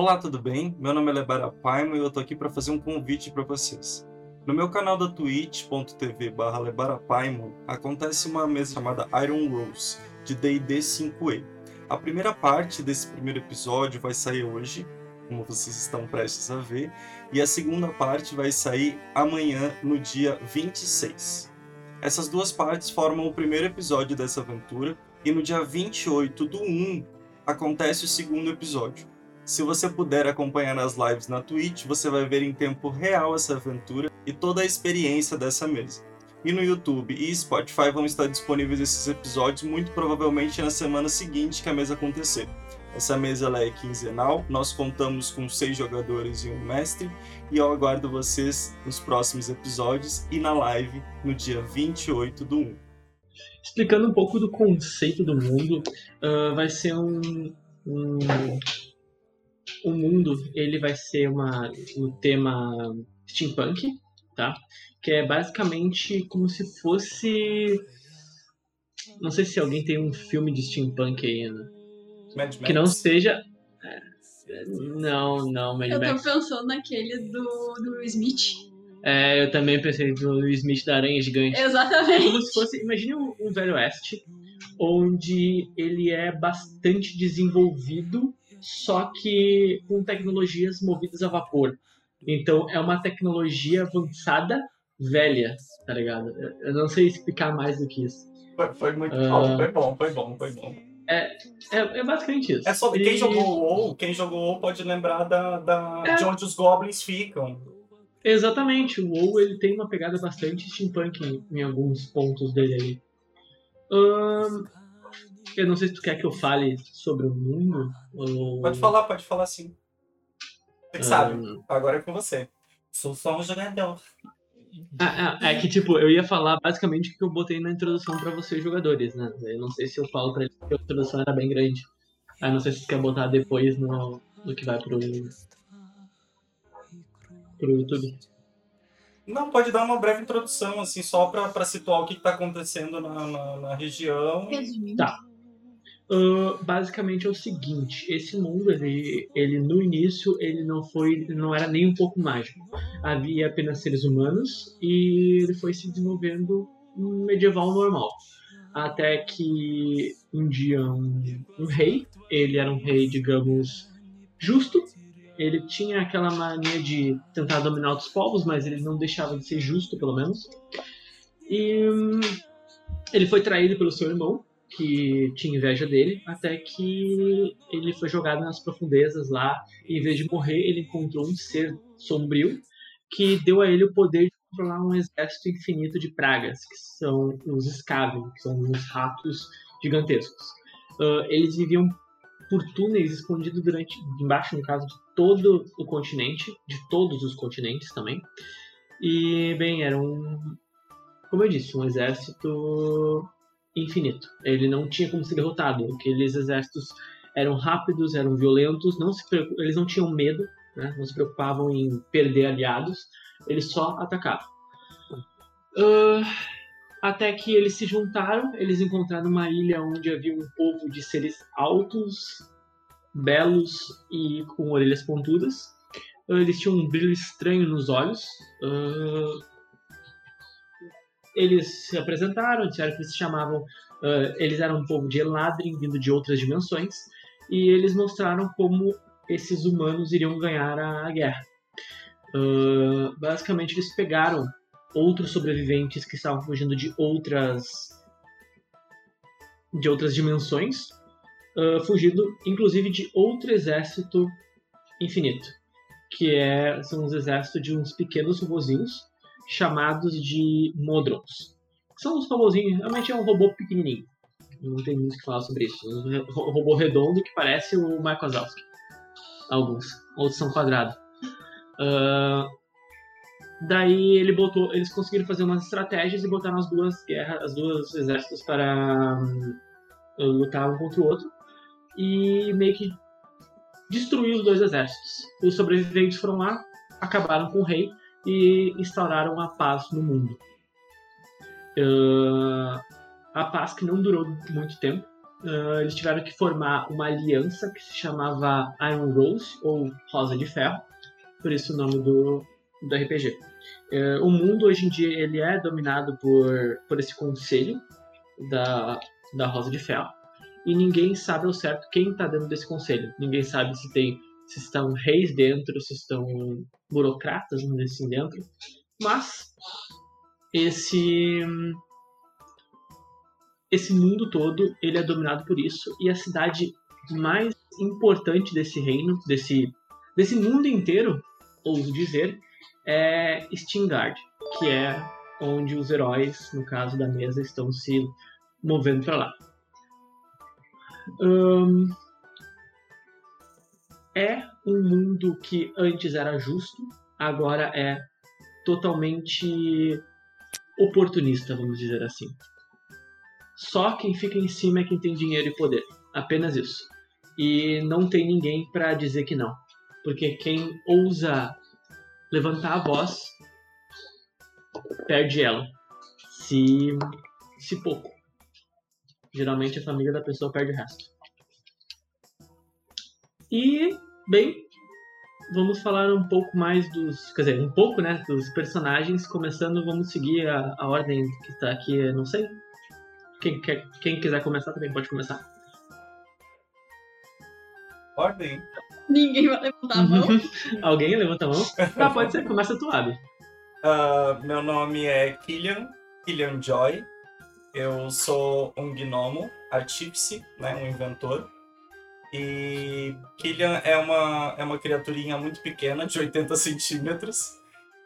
Olá, tudo bem? Meu nome é Lebara Paimo e eu tô aqui para fazer um convite para vocês. No meu canal da twitch.tv lebarapaimo acontece uma mesa chamada Iron Rose, de D&D 5e. A primeira parte desse primeiro episódio vai sair hoje, como vocês estão prestes a ver, e a segunda parte vai sair amanhã, no dia 26. Essas duas partes formam o primeiro episódio dessa aventura, e no dia 28 do 1 acontece o segundo episódio. Se você puder acompanhar nas lives na Twitch, você vai ver em tempo real essa aventura e toda a experiência dessa mesa. E no YouTube e Spotify vão estar disponíveis esses episódios muito provavelmente na semana seguinte que a mesa acontecer. Essa mesa ela é quinzenal, nós contamos com seis jogadores e um mestre, e eu aguardo vocês nos próximos episódios e na live no dia 28 do 1. Explicando um pouco do conceito do mundo, uh, vai ser um, um o mundo ele vai ser uma o tema steampunk, tá? Que é basicamente como se fosse não sei se alguém tem um filme de steampunk aí, né? Mad que não seja é, não, não, Mad Eu tô pensando naquele do, do Will Smith. É, eu também pensei no Smith da Aranha Gigante. Exatamente. Como se fosse, imagine um, um Velho Oeste, onde ele é bastante desenvolvido, só que com tecnologias movidas a vapor. Então é uma tecnologia avançada, velha, tá ligado? Eu- não sei explicar mais do que isso. Foi, foi muito Ah. bom, foi bom, foi bom, foi bom. É, é basicamente isso. É sobre quem E- jogou o WoW, quem jogou o WoW pode lembrar da, da, É. de onde os goblins ficam. Exatamente, o WoW ele tem uma pegada bastante steampunk em, em alguns pontos dele aí. Ahn, eu não sei se tu quer que eu fale sobre o mundo. Ou... Pode falar, pode falar sim. Você que ahn, sabe, agora é com você. Sou só um jogador. Ah, ah, é que, tipo, eu ia falar basicamente o que eu botei na introdução pra vocês, jogadores, né? Eu não sei se eu falo pra eles que a introdução era bem grande. Ah, não sei se tu quer botar depois no, no que vai pro, pro YouTube. Não, pode dar uma breve introdução, assim, só pra, pra situar o que, que tá acontecendo na, na, na região. Resumindo. Tá. Ah, basicamente é o seguinte, esse mundo, ele, ele no início, ele não foi, não era nem um pouco mágico. Havia apenas seres humanos e ele foi se desenvolvendo um medieval normal. Até que um dia um, um rei, ele era um rei, digamos, justo. Ele tinha aquela mania de tentar dominar outros povos, mas ele não deixava de ser justo, pelo menos. E hum, ele foi traído pelo seu irmão, que tinha inveja dele, até que ele foi jogado nas profundezas lá, e em vez de morrer, ele encontrou um ser sombrio que deu a ele o poder de controlar um exército infinito de pragas, que são os Skaven, que são os ratos gigantescos. Ah, eles viviam por túneis escondidos durante, embaixo, no caso, de todo o continente, de todos os continentes também. E, bem, era um, como eu disse, um exército infinito. Ele não tinha como ser derrotado. Aqueles exércitos eram rápidos, eram violentos, não se eles não tinham medo, né? não se preocupavam em perder aliados, eles só atacavam. Ah, até que eles se juntaram, eles encontraram uma ilha onde havia um povo de seres altos, belos e com orelhas pontudas. Ah, Eles tinham um brilho estranho nos olhos. Ah, eles se apresentaram, disseram que eles se chamavam. ah, eles eram um povo de Eladrin, vindo de outras dimensões, e eles mostraram como esses humanos iriam ganhar a, guerra. Ah, basicamente, eles pegaram outros sobreviventes que estavam fugindo de outras de outras dimensões, ah, fugindo inclusive de outro exército infinito, que é, são os exércitos de uns pequenos robozinhos chamados de Modrons. São uns robozinhos, realmente é um robô pequenininho. Não tem muito o que falar sobre isso. Um robô redondo que parece o Mike Wazowski. Alguns. Outros são quadrados. Ah, daí ele botou, eles conseguiram fazer umas estratégias e botaram as duas guerras, as duas exércitos para hum, lutar um contra o outro e meio que destruir os dois exércitos. Os sobreviventes foram lá, acabaram com o rei e instauraram a paz no mundo. Ah, a paz que não durou muito tempo, uh, eles tiveram que formar uma aliança que se chamava Iron Rose, ou Rosa de Ferro, por isso o nome do, do RPG. Uh, o mundo hoje em dia ele é dominado por, por esse conselho da, da Rosa de Ferro, e ninguém sabe ao certo quem está dentro desse conselho. Ninguém sabe se tem se estão reis dentro, se estão burocratas assim dentro. Mas esse esse mundo todo ele é dominado por isso e a cidade mais importante desse reino, desse desse mundo inteiro, ouso dizer, é Stingard, que é onde os heróis, no caso da mesa, estão se movendo para lá. Um, é um mundo que antes era justo, agora é totalmente oportunista, vamos dizer assim. Só quem fica em cima é quem tem dinheiro e poder. Apenas isso. E não tem ninguém para dizer que não. Porque quem ousa levantar a voz perde ela. Se se pouco. Geralmente a família da pessoa perde o resto. E, bem, vamos falar um pouco mais dos. Quer dizer, um pouco, né? Dos personagens. Começando, vamos seguir a, a ordem que está aqui, não sei. Quem, quer, quem quiser começar também pode começar. Ordem? Ninguém vai levantar a mão. Alguém levanta a mão? Ah, pode ser, começa tu, Abi. Uh, meu nome é Killian, Killian Joy. Eu sou um gnomo, artífice, né, um inventor. E Killian é uma, é uma criaturinha muito pequena, de 80 centímetros,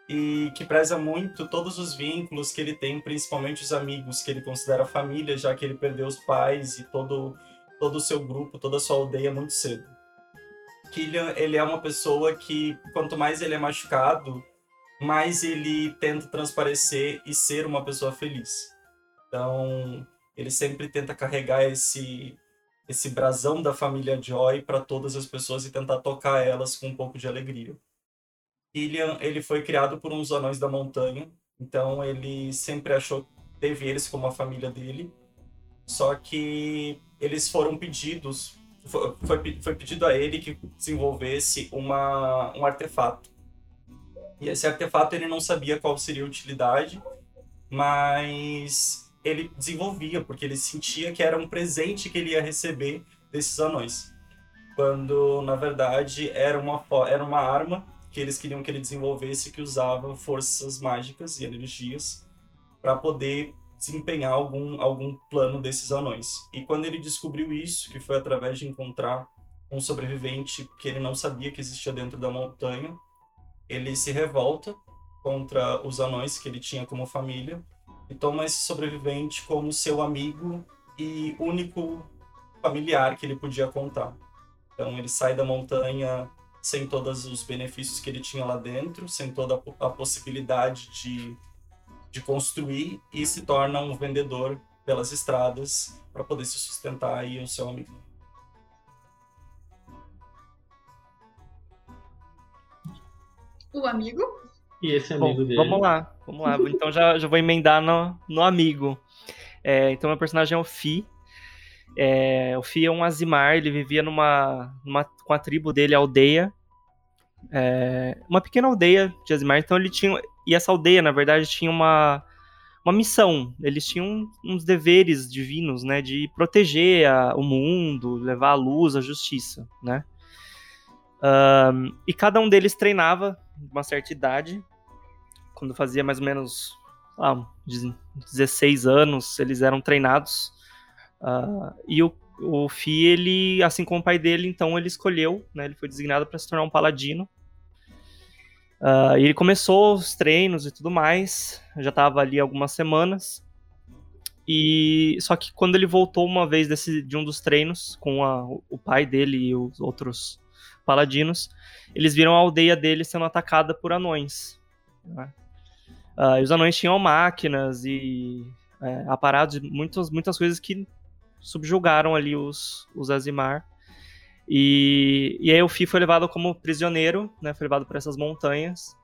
e que preza muito todos os vínculos que ele tem, principalmente os amigos que ele considera família, já que ele perdeu os pais e todo, todo o seu grupo, toda a sua aldeia muito cedo. Killian, ele é uma pessoa que, quanto mais ele é machucado, mais ele tenta transparecer e ser uma pessoa feliz. Então, ele sempre tenta carregar esse esse brasão da família Joy para todas as pessoas e tentar tocar elas com um pouco de alegria. Ilian, ele foi criado por uns anões da montanha, então ele sempre achou, teve eles como a família dele, só que eles foram pedidos, foi, foi pedido a ele que desenvolvesse uma, um artefato. E esse artefato ele não sabia qual seria a utilidade, mas ele desenvolvia, porque ele sentia que era um presente que ele ia receber desses anões. Quando, na verdade, era uma, era uma arma que eles queriam que ele desenvolvesse que usava forças mágicas e energias para poder desempenhar algum, algum plano desses anões. E quando ele descobriu isso, que foi através de encontrar um sobrevivente que ele não sabia que existia dentro da montanha, ele se revolta contra os anões que ele tinha como família e toma esse sobrevivente como seu amigo e único familiar que ele podia contar. Então ele sai da montanha sem todos os benefícios que ele tinha lá dentro, sem toda a possibilidade de, de construir e se torna um vendedor pelas estradas para poder se sustentar e o seu amigo. O amigo? E esse amigo Bom, dele? Vamos lá, vamos lá. Então já, já vou emendar no, no amigo. É, então meu personagem é o Fi. É, o Fi é um Azimar, ele vivia numa, numa com a tribo dele, a aldeia. É, uma pequena aldeia de Azimar, então ele tinha. E essa aldeia, na verdade, tinha uma, uma missão. Eles tinham uns deveres divinos, né? De proteger a, o mundo, levar a luz, a justiça, né? Um, e cada um deles treinava uma certa idade quando fazia mais ou menos ah, 16 anos, eles eram treinados. Uh, e o, o Fi, ele, assim como o pai dele, então ele escolheu, né, ele foi designado para se tornar um paladino. Uh, ele começou os treinos e tudo mais, já estava ali algumas semanas. E só que quando ele voltou uma vez desse, de um dos treinos com a, o pai dele e os outros paladinos, eles viram a aldeia dele sendo atacada por anões. Né? Uh, os anões tinham máquinas e é, aparatos, muitas, muitas coisas que subjugaram ali os, os Azimar. E, e aí o Fi foi levado como prisioneiro, né, foi levado para essas montanhas.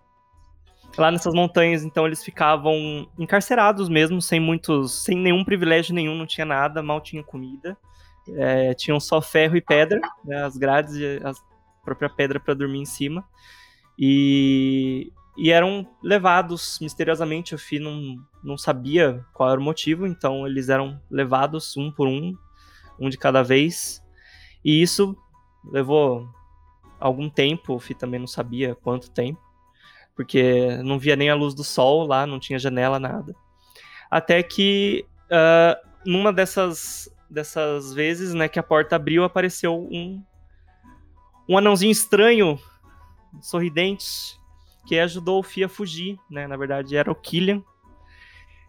Lá nessas montanhas, então, eles ficavam encarcerados mesmo, sem muitos, sem nenhum privilégio nenhum, não tinha nada, mal tinha comida. é, tinham só ferro e pedra, né, as grades a própria pedra para dormir em cima. E, e eram levados misteriosamente. O Fi não, não sabia qual era o motivo, então eles eram levados um por um, um de cada vez. E isso levou algum tempo, o Fi também não sabia quanto tempo, porque não via nem a luz do sol lá, não tinha janela, nada. Até que uh, numa dessas, dessas vezes, né, que a porta abriu, apareceu um, um anãozinho estranho, sorridente, que ajudou o Fi a fugir, né? Na verdade, era o Killian.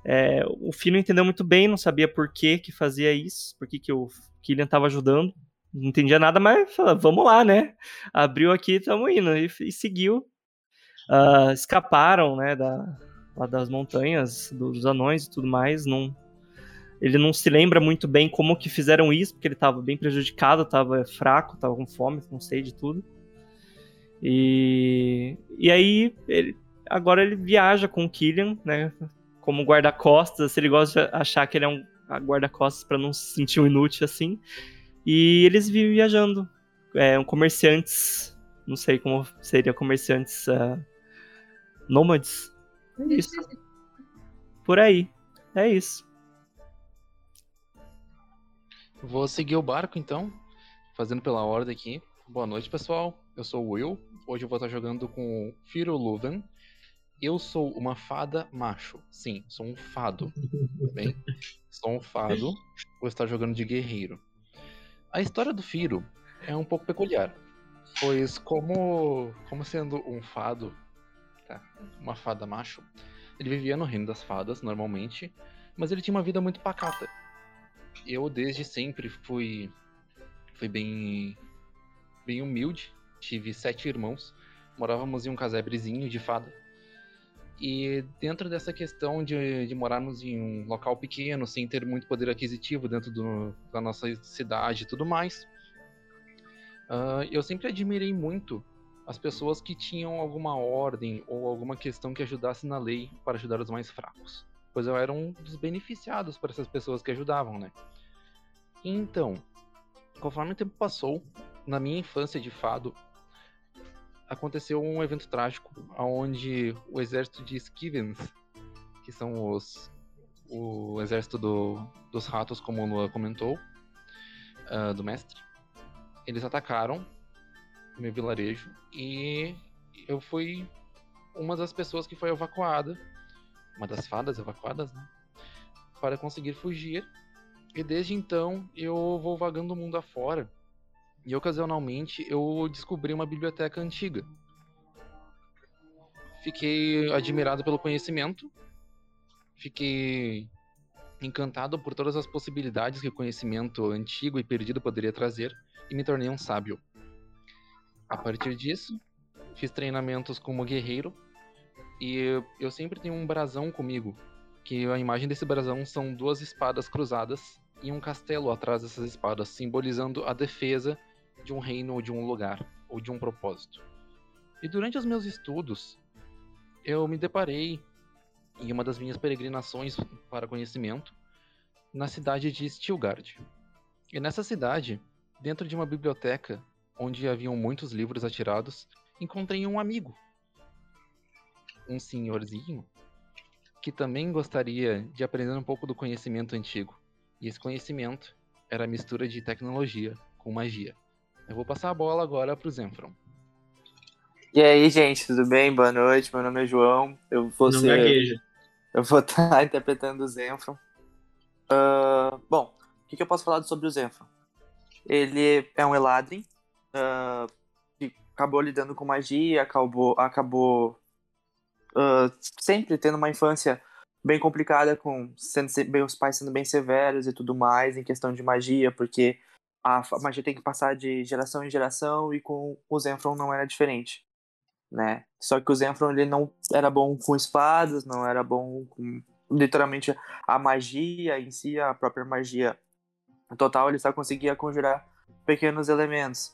É, o Fi não entendeu muito bem, não sabia por que que fazia isso, por que, que o Killian estava ajudando. Não entendia nada, mas falou, vamos lá, né? Abriu aqui, estamos indo. E, e seguiu. Uh, escaparam, né, da, das montanhas, dos anões e tudo mais. Não, ele não se lembra muito bem como que fizeram isso, porque ele estava bem prejudicado, estava fraco, estava com fome, não sei de tudo. E, e aí, ele, agora ele viaja com o Killian, né? Como guarda-costas, ele gosta de achar que ele é um guarda-costas para não se sentir um inútil assim. E eles vivem viajando. É, um comerciantes, não sei como seria comerciantes uh, nômades. É isso. Por aí. É isso. Vou seguir o barco então, fazendo pela ordem aqui. Boa noite, pessoal. Eu sou o Will. Hoje eu vou estar jogando com Firo Luven. Eu sou uma fada macho. Sim, sou um fado. Tá bem? Sou um fado. Vou estar jogando de guerreiro. A história do Firo é um pouco peculiar. Pois como, como sendo um fado, tá? uma fada macho, ele vivia no reino das fadas, normalmente, mas ele tinha uma vida muito pacata eu desde sempre fui, fui bem, bem humilde. Tive sete irmãos. Morávamos em um casebrezinho de fada. E dentro dessa questão de, de morarmos em um local pequeno, sem ter muito poder aquisitivo dentro do, da nossa cidade e tudo mais, uh, eu sempre admirei muito as pessoas que tinham alguma ordem ou alguma questão que ajudasse na lei para ajudar os mais fracos pois eu era um dos beneficiados por essas pessoas que ajudavam, né? Então, conforme o tempo passou, na minha infância de fado, aconteceu um evento trágico, onde o exército de Skivens, que são os o exército do, dos ratos, como o Lua comentou, uh, do mestre, eles atacaram meu vilarejo e eu fui uma das pessoas que foi evacuada uma das fadas evacuadas, né? Para conseguir fugir. E desde então eu vou vagando o mundo afora. E ocasionalmente eu descobri uma biblioteca antiga. Fiquei admirado pelo conhecimento. Fiquei encantado por todas as possibilidades que o conhecimento antigo e perdido poderia trazer e me tornei um sábio. A partir disso, fiz treinamentos como guerreiro e eu sempre tenho um brasão comigo, que a imagem desse brasão são duas espadas cruzadas e um castelo atrás dessas espadas, simbolizando a defesa de um reino ou de um lugar, ou de um propósito. E durante os meus estudos, eu me deparei em uma das minhas peregrinações para conhecimento na cidade de Stilgard. E nessa cidade, dentro de uma biblioteca onde haviam muitos livros atirados, encontrei um amigo um senhorzinho que também gostaria de aprender um pouco do conhecimento antigo. E esse conhecimento era a mistura de tecnologia com magia. Eu vou passar a bola agora pro Zenfron. E aí, gente, tudo bem? Boa noite. Meu nome é João. Eu vou Não ser... gagueja. Eu vou estar interpretando o Zenfron. Uh, bom, o que, que eu posso falar sobre o Zenfron? Ele é um Eladrin uh, que acabou lidando com magia, acabou, acabou uh, sempre tendo uma infância bem complicada, com sendo, bem, os pais sendo bem severos e tudo mais em questão de magia, porque a magia tem que passar de geração em geração e com o Zenfron não era diferente, né? Só que o Zenfron ele não era bom com espadas, não era bom com literalmente a magia em si, a própria magia total, ele só conseguia conjurar pequenos elementos.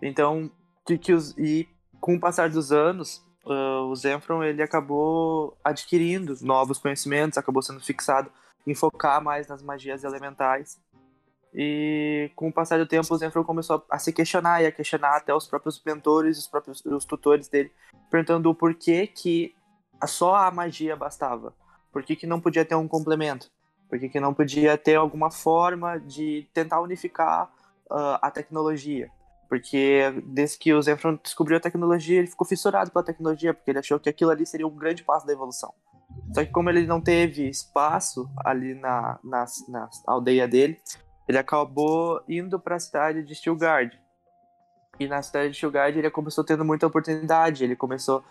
Então, que, que os, e com o passar dos anos, uh, o Zenfron ele acabou adquirindo novos conhecimentos, acabou sendo fixado em focar mais nas magias elementais. E com o passar do tempo, o Zenfron começou a se questionar e a questionar até os próprios mentores, os próprios os tutores dele, perguntando o porquê que só a magia bastava. Por que, que não podia ter um complemento? Por que, que não podia ter alguma forma de tentar unificar uh, a tecnologia? Porque desde que o Zenfron descobriu a tecnologia, ele ficou fissurado pela tecnologia, porque ele achou que aquilo ali seria um grande passo da evolução. Só que como ele não teve espaço ali na, na, na aldeia dele, ele acabou indo para a cidade de Stilgard. E na cidade de Stilgard ele começou tendo muita oportunidade. Ele começou,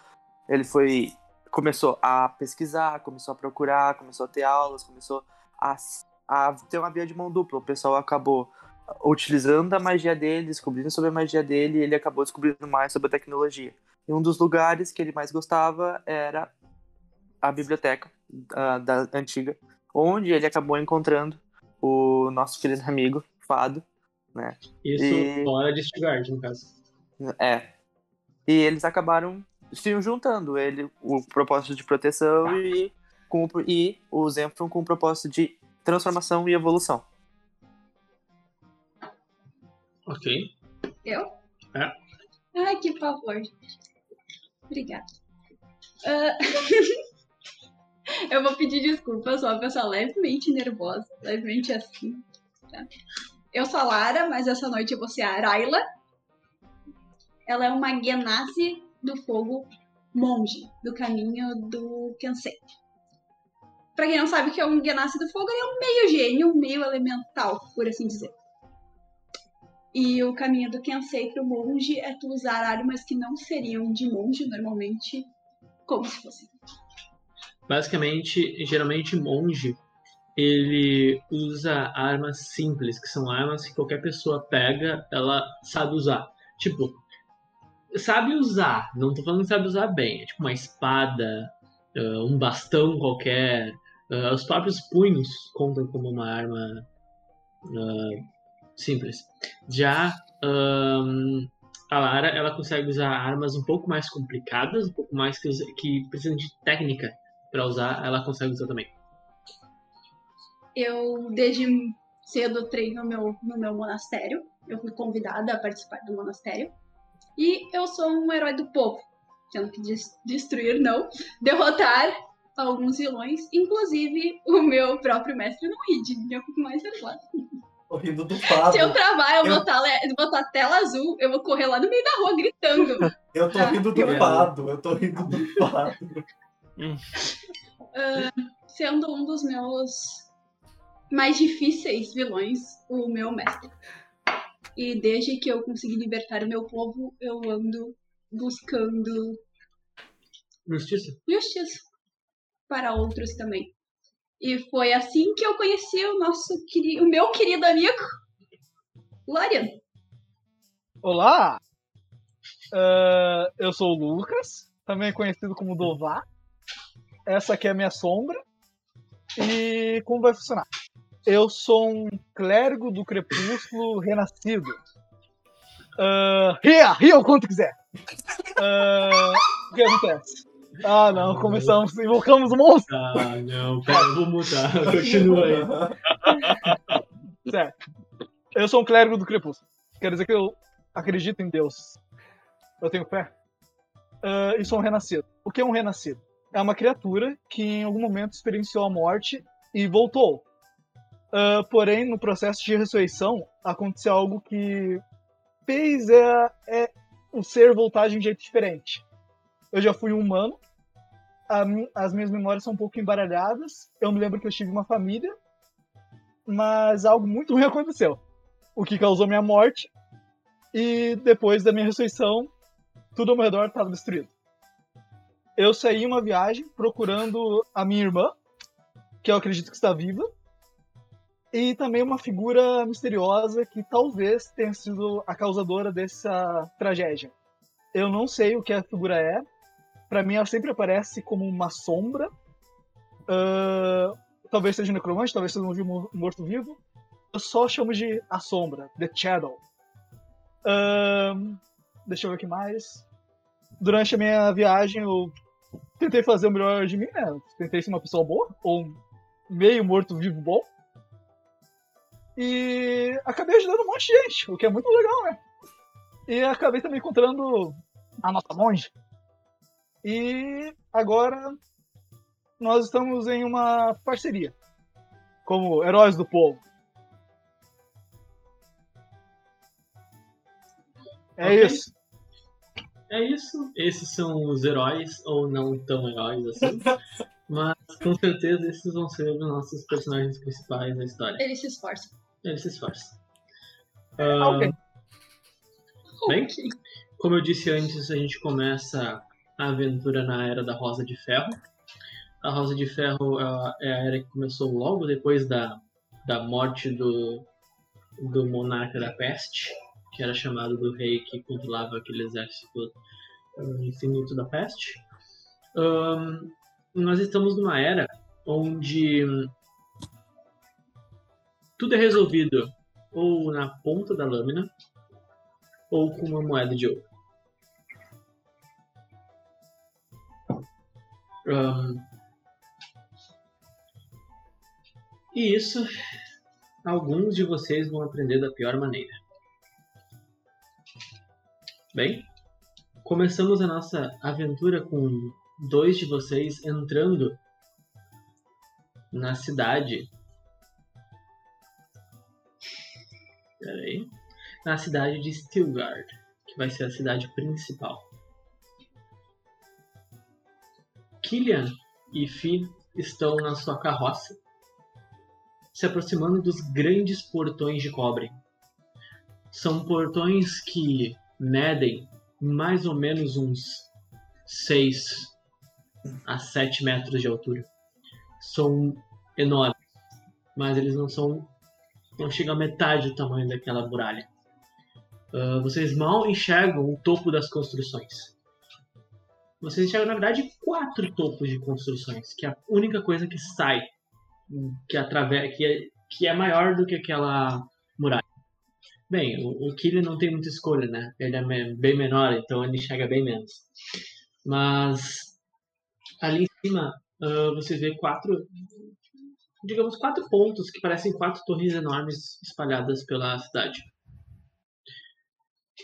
ele foi, começou a pesquisar, começou a procurar, começou a ter aulas, começou a, a ter uma via de mão dupla. O pessoal acabou utilizando a magia dele, descobrindo sobre a magia dele, e ele acabou descobrindo mais sobre a tecnologia. E um dos lugares que ele mais gostava era a biblioteca uh, da antiga, onde ele acabou encontrando o nosso querido amigo Fado, né? Isso E- fora de Stuttgart, no caso. É. E eles acabaram se juntando, ele o propósito de proteção e com o- e o Zenfron com o propósito de transformação e evolução. Ok. Eu? É. Ai, que favor. Obrigada. Ah, eu vou pedir desculpa, eu sou uma pessoa levemente nervosa, levemente assim. tá? Eu sou a Lara, mas essa noite eu vou ser a Araila. Ela é uma Genasi do fogo monge, do caminho do Kensei. Pra quem não sabe o que é um Genasi do fogo, ele é um meio gênio, um meio elemental, por assim dizer. E o caminho do Kensei pro monge é tu usar armas que não seriam de monge normalmente, como se fosse. Basicamente, geralmente monge ele usa armas simples, que são armas que qualquer pessoa pega, ela sabe usar. Tipo, sabe usar, não tô falando que sabe usar bem, é tipo uma espada, ah, um bastão qualquer, ah, os próprios punhos contam como uma arma ah, simples. Já ahn, a Lara, ela consegue usar armas um pouco mais complicadas, um pouco mais que, que precisam de técnica para usar, ela consegue usar também. Eu, desde cedo, treino no meu, no meu monastério. Eu fui convidada a participar do monastério. E eu sou um herói do povo. Tendo que des- destruir, não. Derrotar alguns vilões. Inclusive, o meu próprio mestre não de mim. Eu fico mais nervosa. Tô rindo do Fado. Se eu travar, eu, Eu- Botar, le- botar tela azul, eu vou correr lá no meio da rua gritando. Eu tô rindo do Fado. Eu tô rindo do Fado. sendo um dos meus mais difíceis vilões, o meu mestre. E desde que eu consegui libertar o meu povo, eu ando buscando Justiça? justiça para outros também. E foi assim que eu conheci o nosso o meu querido amigo Lorian. Olá! Ah, eu sou o Lucas, também conhecido como Dová. Essa aqui é a minha sombra. E como vai funcionar? Eu sou um clérigo do crepúsculo renascido. Ah, ria, ria o quanto quiser. Ah, o que acontece? Ah, não, começamos, invocamos o monstro. Ah, não, pera, eu vou mutar. Continua aí. Certo. Eu sou um clérigo do crepúsculo. Quer dizer que eu acredito em Deus. Eu tenho fé. Ah, e sou um renascido. O que é um renascido? É uma criatura que em algum momento experienciou a morte e voltou. Ah, porém, no processo de ressurreição, aconteceu algo que fez é, é o ser voltar de um jeito diferente. Eu já fui um humano. a as minhas memórias são um pouco embaralhadas. Eu me lembro que eu tive uma família mas algo muito ruim aconteceu. O que causou minha morte. E depois da minha ressurreição, tudo ao meu redor estava destruído. Eu saí uma viagem procurando a minha irmã, que eu acredito que está viva, e também uma figura misteriosa que talvez tenha sido a causadora dessa tragédia. Eu não sei o que a figura é. Pra mim, ela sempre aparece como uma sombra. Ah, talvez seja um necromante, talvez seja um morto-vivo. Eu só chamo de a sombra, The Shadow. Ahn, deixa eu ver o que mais. Durante a minha viagem, eu tentei fazer o melhor de mim, né? Tentei ser uma pessoa boa, ou um meio morto-vivo bom. E acabei ajudando um monte de gente, o que é muito legal, né? E acabei também encontrando a nossa monge. E agora nós estamos em uma parceria como heróis do povo. É Ok. isso. É isso. Esses são os heróis, ou não tão heróis assim. Mas com certeza esses vão ser os nossos personagens principais da história. Ele se esforça. Eles se esforçam. Ah, ok. Bem, como eu disse antes, a gente começa a aventura na Era da Rosa de Ferro. A Rosa de Ferro ah, é a era que começou logo depois da, da morte do, do monarca da peste, que era chamado do rei que controlava aquele exército ah, infinito da peste. Ahn, nós estamos numa era onde hum, tudo é resolvido ou na ponta da lâmina ou com uma moeda de ouro. Ahn, e isso, alguns de vocês vão aprender da pior maneira. Bem, começamos a nossa aventura com dois de vocês entrando na cidade. Peraí. Na cidade de Stilgard, que vai ser a cidade principal. Killian e Fi estão na sua carroça, se aproximando dos grandes portões de cobre. São portões que medem mais ou menos uns 6 a 7 metros de altura. São enormes, mas eles não são. não chegam a metade do tamanho daquela muralha. Ah, vocês mal enxergam o topo das construções. Vocês enxergam, na verdade, quatro topos de construções, que é a única coisa que sai, que, atrave... que, é, que é maior do que aquela. Bem, o, o não tem muita escolha, né? Ele é bem menor, então ele enxerga bem menos. Mas ali em cima você vê quatro, digamos, quatro pontos que parecem quatro torres enormes espalhadas pela cidade.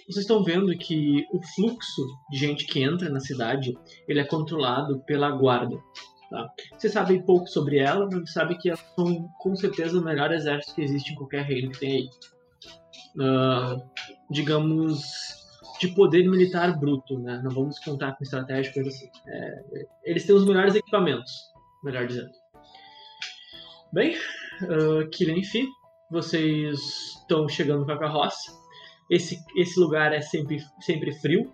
Vocês estão vendo que o fluxo de gente que entra na cidade ele é controlado pela guarda. Tá? Vocês sabem pouco sobre ela, mas sabem que elas são com certeza o melhor exército que existe em qualquer reino que tem aí. Ah, digamos, de poder militar bruto, né? Não vamos contar com estratégia, coisa assim. É, eles têm os melhores equipamentos, melhor dizendo. Bem, uh, e Fi, vocês estão chegando com a carroça. Esse, esse lugar é sempre, sempre frio.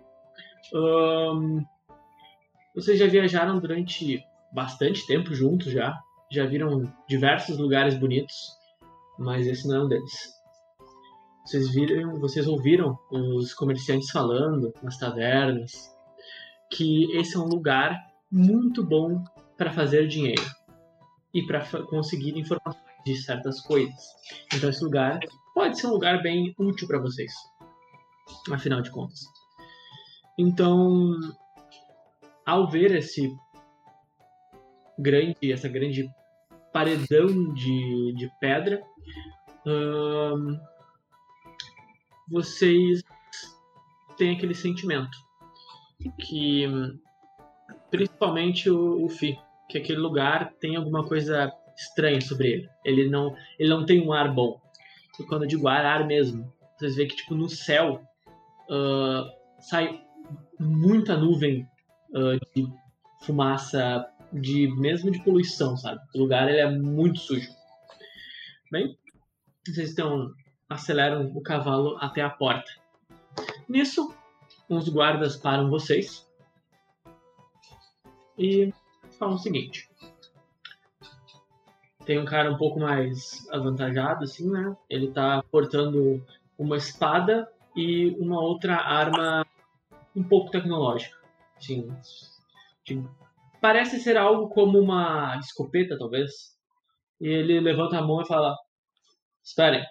Ahn, vocês já viajaram durante bastante tempo juntos já. Já viram diversos lugares bonitos, mas esse não é um deles. Vocês viram, vocês ouviram os comerciantes falando nas tavernas que esse é um lugar muito bom para fazer dinheiro e para conseguir informações de certas coisas. Então esse lugar pode ser um lugar bem útil para vocês, afinal de contas. Então, ao ver esse grande, essa grande paredão de, de pedra, ahn, vocês têm aquele sentimento que, principalmente o, o Fi, que aquele lugar tem alguma coisa estranha sobre ele. Ele não, ele não tem um ar bom. E quando eu digo ar, ar mesmo. Vocês veem que tipo no céu ah, sai muita nuvem ah, de fumaça, de mesmo de poluição, sabe? O lugar ele é muito sujo. Bem, vocês estão aceleram o cavalo até a porta. Nisso, uns guardas param vocês e falam o seguinte: tem um cara um pouco mais avantajado, assim, né? Ele tá portando uma espada e uma outra arma um pouco tecnológica. Assim, de- parece ser algo como uma escopeta, talvez. E ele levanta a mão e fala: Esperem.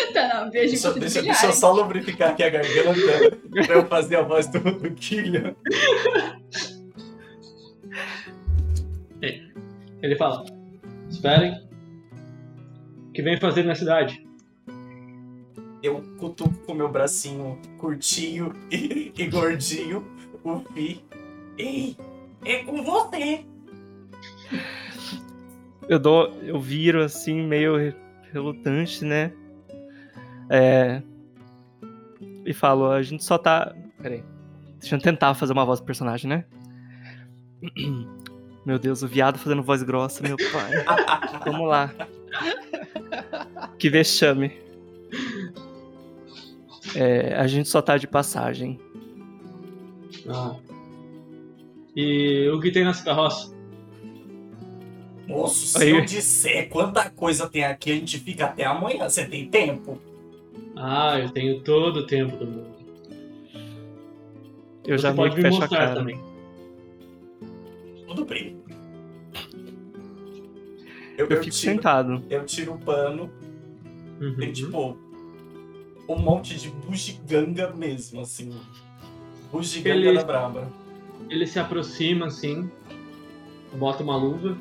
Tá, não, beijo Deixa, deixa, deixa eu só lubrificar aqui a garganta pra eu fazer a voz do, do Killian. Ele fala: Esperem. O que vem fazer na cidade? Eu cutuco com meu bracinho curtinho e, e gordinho o Fi. Ei, é com você! Eu dou. Eu viro assim, meio re- relutante, né? É. E falo, a gente só tá. Peraí. Deixa eu tentar fazer uma voz do personagem, né? Meu Deus, o viado fazendo voz grossa, meu pai. Vamos lá. Que vexame. É, a gente só tá de passagem. Ah. E o que tem nessa carroça? Moço, se Aí. eu disser quanta coisa tem aqui, a gente fica até amanhã. Você tem tempo? Ah, eu tenho todo o tempo do mundo. Eu Você já pode que me fecho a mostrar cara. também. Tudo bem. Eu, Eu eu fico tiro, sentado. eu tiro o pano, Uhum. tem tipo um monte de bugiganga mesmo, assim. Bugiganga Ele- da braba. Ele se aproxima assim, bota uma luva,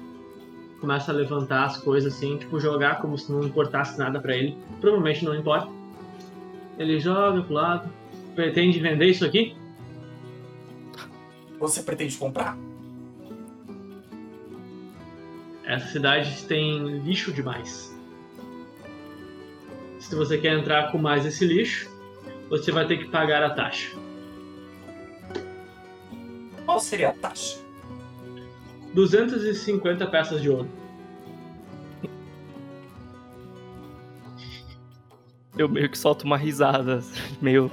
começa a levantar as coisas assim, tipo jogar como se não importasse nada pra ele. Provavelmente não importa. Ele joga pro lado. Pretende vender isso aqui? Você pretende comprar? Essa cidade tem lixo demais. Se você quer entrar com mais esse lixo, você vai ter que pagar a taxa. Qual seria a taxa? 250 peças de ouro. Eu meio que solto uma risada, meio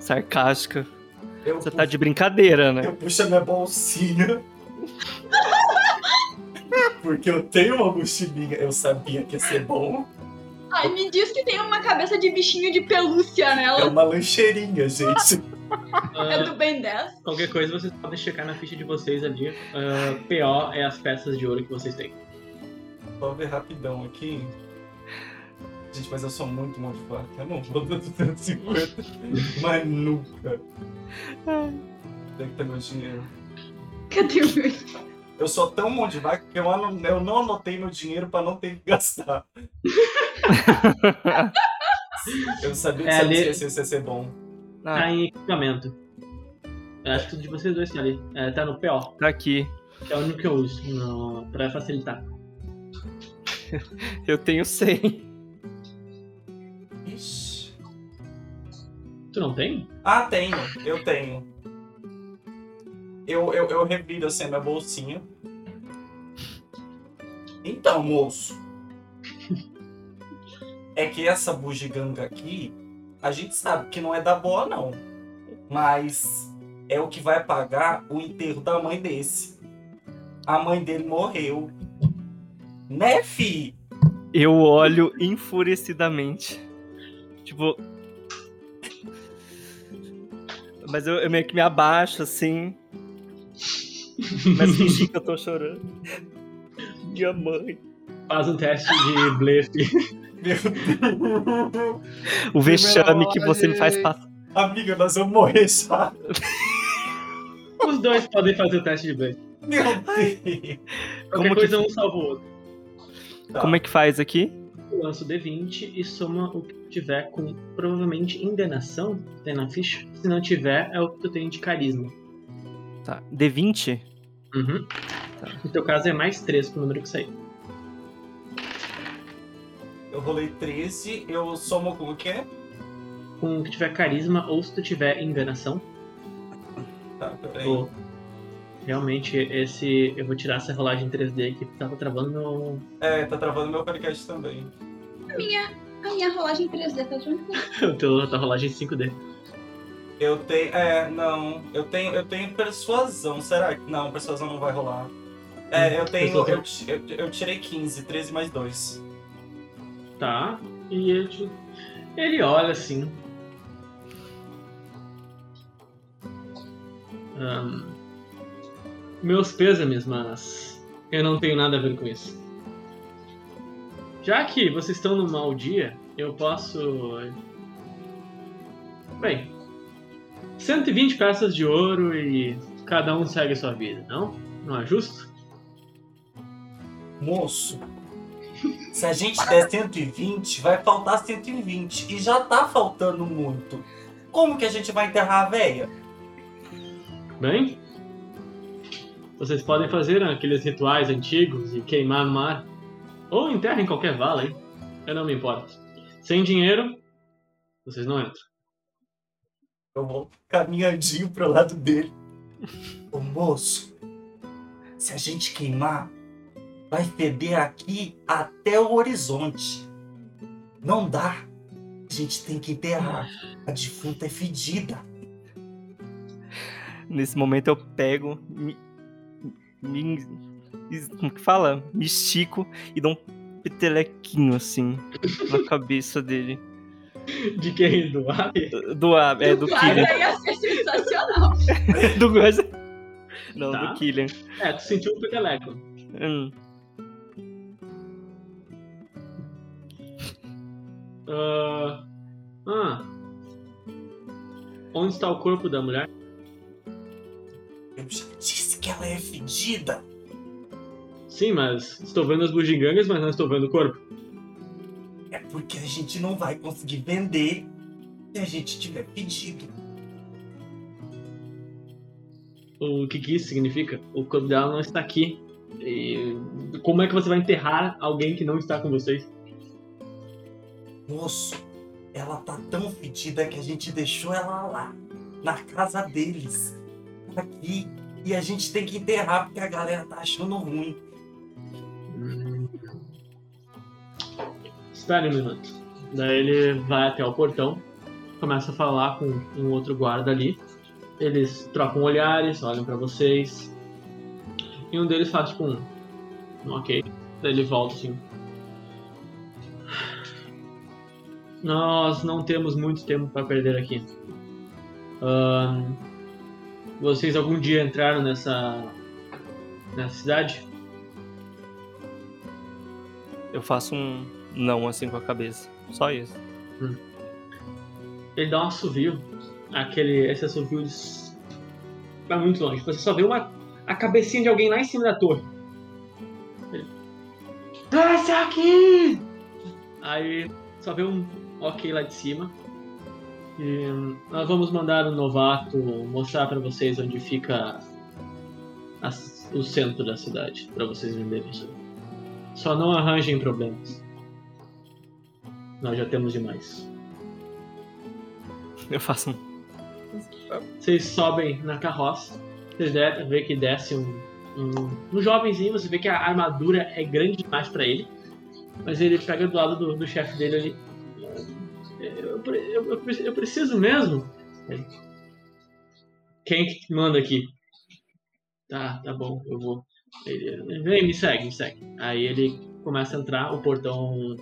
sarcástica. Eu, Você tá de brincadeira, né? eu puxo a minha bolsinha. Porque eu tenho uma mochilinha, eu sabia que ia ser bom. Ai, me diz que tem uma cabeça de bichinho de pelúcia É nela. uma lancheirinha, gente. É do Ben 10. Qualquer coisa vocês podem checar na ficha de vocês ali. Ah, PO é as peças de ouro que vocês têm. Vou ver rapidão aqui. Gente, mas eu sou muito mão de faca. Eu não vou dar 250. mas nunca. Tem que ter meu dinheiro. Cadê o meu? Eu sou tão mão de vaca que eu, ano- eu não anotei meu dinheiro pra não ter que gastar. Eu sabia que É, se eu ali- ia ser bom. Tá Ah, em equipamento. Eu acho que tudo de vocês dois tá ali. É, tá no PO, tá aqui. que é o único que eu uso no... pra facilitar. Eu tenho 100. Tu não tem? Ah, tenho. Eu tenho. Eu, eu, eu reviro assim a minha bolsinha. Então, moço. É que essa bugiganga aqui, a gente sabe que não é da boa, não. Mas é o que vai pagar o enterro da mãe desse. A mãe dele morreu. Né, fi? Eu olho enfurecidamente. Tipo. Mas eu, eu meio que me abaixo assim. Mas fingir que eu tô chorando. Minha mãe. Faz um teste de blefe. Meu Deus. O vexame que você me faz passar. Amiga, nós vamos morrer já. Os dois podem fazer o teste de blefe. Meu Deus. Qualquer Como que- coisa um salva o outro. Tá. Como é que faz aqui? Tu lança o D20 e soma o que tiver com provavelmente endenação, tem na ficha. Se não tiver, é o que tu tem de carisma. Tá. D20? Uhum. No teu caso é mais 3 pro número que sair. Eu rolei 13, eu somo com o quê? Com o que tiver carisma ou se tu tiver enganação. Tá, peraí. Ou realmente esse. Eu vou tirar essa rolagem 3D aqui porque tava travando meu. É, tá travando meu podcast também. A minha rolagem 3D tá junto. o teu tua rolagem 5D. Eu tenho. É, não. Eu tenho, eu tenho persuasão. Será que. Não, persuasão não vai rolar. É, eu tenho. Eu, eu, eu tirei 15, 13 mais 2. Tá? E ele, ele olha assim. Ahn, meus pêsames, mas eu não tenho nada a ver com isso. Já que vocês estão num mau dia, eu posso. Bem, 120 peças de ouro e cada um segue a sua vida, não? Não é justo? Moço, se a gente der 120, vai faltar 120. E já tá faltando muito. Como que a gente vai enterrar a véia? Bem, vocês podem fazer aqueles rituais antigos e queimar no mar. Ou enterrem em qualquer vala, hein? Eu não me importo. Sem dinheiro, vocês não entram. Eu vou caminhandinho pro lado dele. Ô moço, se a gente queimar, vai feder aqui até o horizonte. Não dá. A gente tem que enterrar. A defunta é fedida. Nesse momento eu pego, me, me- como que fala? Me estico e dou um petelequinho assim na cabeça dele. De quem? Do Abi? Do Ab- é do Claro, Killian. ia ser sensacional. Do Não, Tá. do Killian. É, tu sentiu um peteleco. Hum. Ah, ah. Onde está o corpo da mulher? Que ela é fedida. Sim, mas estou vendo as bugigangas, mas não estou vendo o corpo. É porque a gente não vai conseguir vender se a gente tiver pedido. O que, que isso significa? O corpo dela não está aqui. E como é que você vai enterrar alguém que não está com vocês? Moço, ela tá tão fedida que a gente deixou ela lá, na casa deles, aqui. E a gente tem que enterrar porque a galera tá achando ruim. Espere um minuto. Daí ele vai até o portão, começa a falar com um outro guarda ali. Eles trocam olhares, olham pra vocês. E um deles faz tipo um. ok. Daí ele volta assim. Nós não temos muito tempo para perder aqui. Ahn, vocês algum dia entraram nessa. nessa cidade? Eu faço um não assim com a cabeça. Só isso. ele dá um assovio. Aquele, esse assovio vai muito longe. Você só vê uma, a cabecinha de alguém lá em cima da torre. Desce aqui! Aí só vê um ok lá de cima. E nós vamos mandar um novato mostrar pra vocês onde fica a- o centro da cidade, pra vocês venderem isso. Só não arranjem problemas. Nós já temos demais. Eu faço um. Vocês sobem na carroça. Vocês de- vê que desce um, um, um jovenzinho. Você vê que a armadura é grande demais pra ele. Mas ele pega do lado do, do chefe dele ali. Eu, eu, eu pre- eu preciso mesmo. Quem que manda aqui? Tá, tá bom, eu vou. Ele, vem, me segue, me segue. Aí ele começa a entrar, o portão.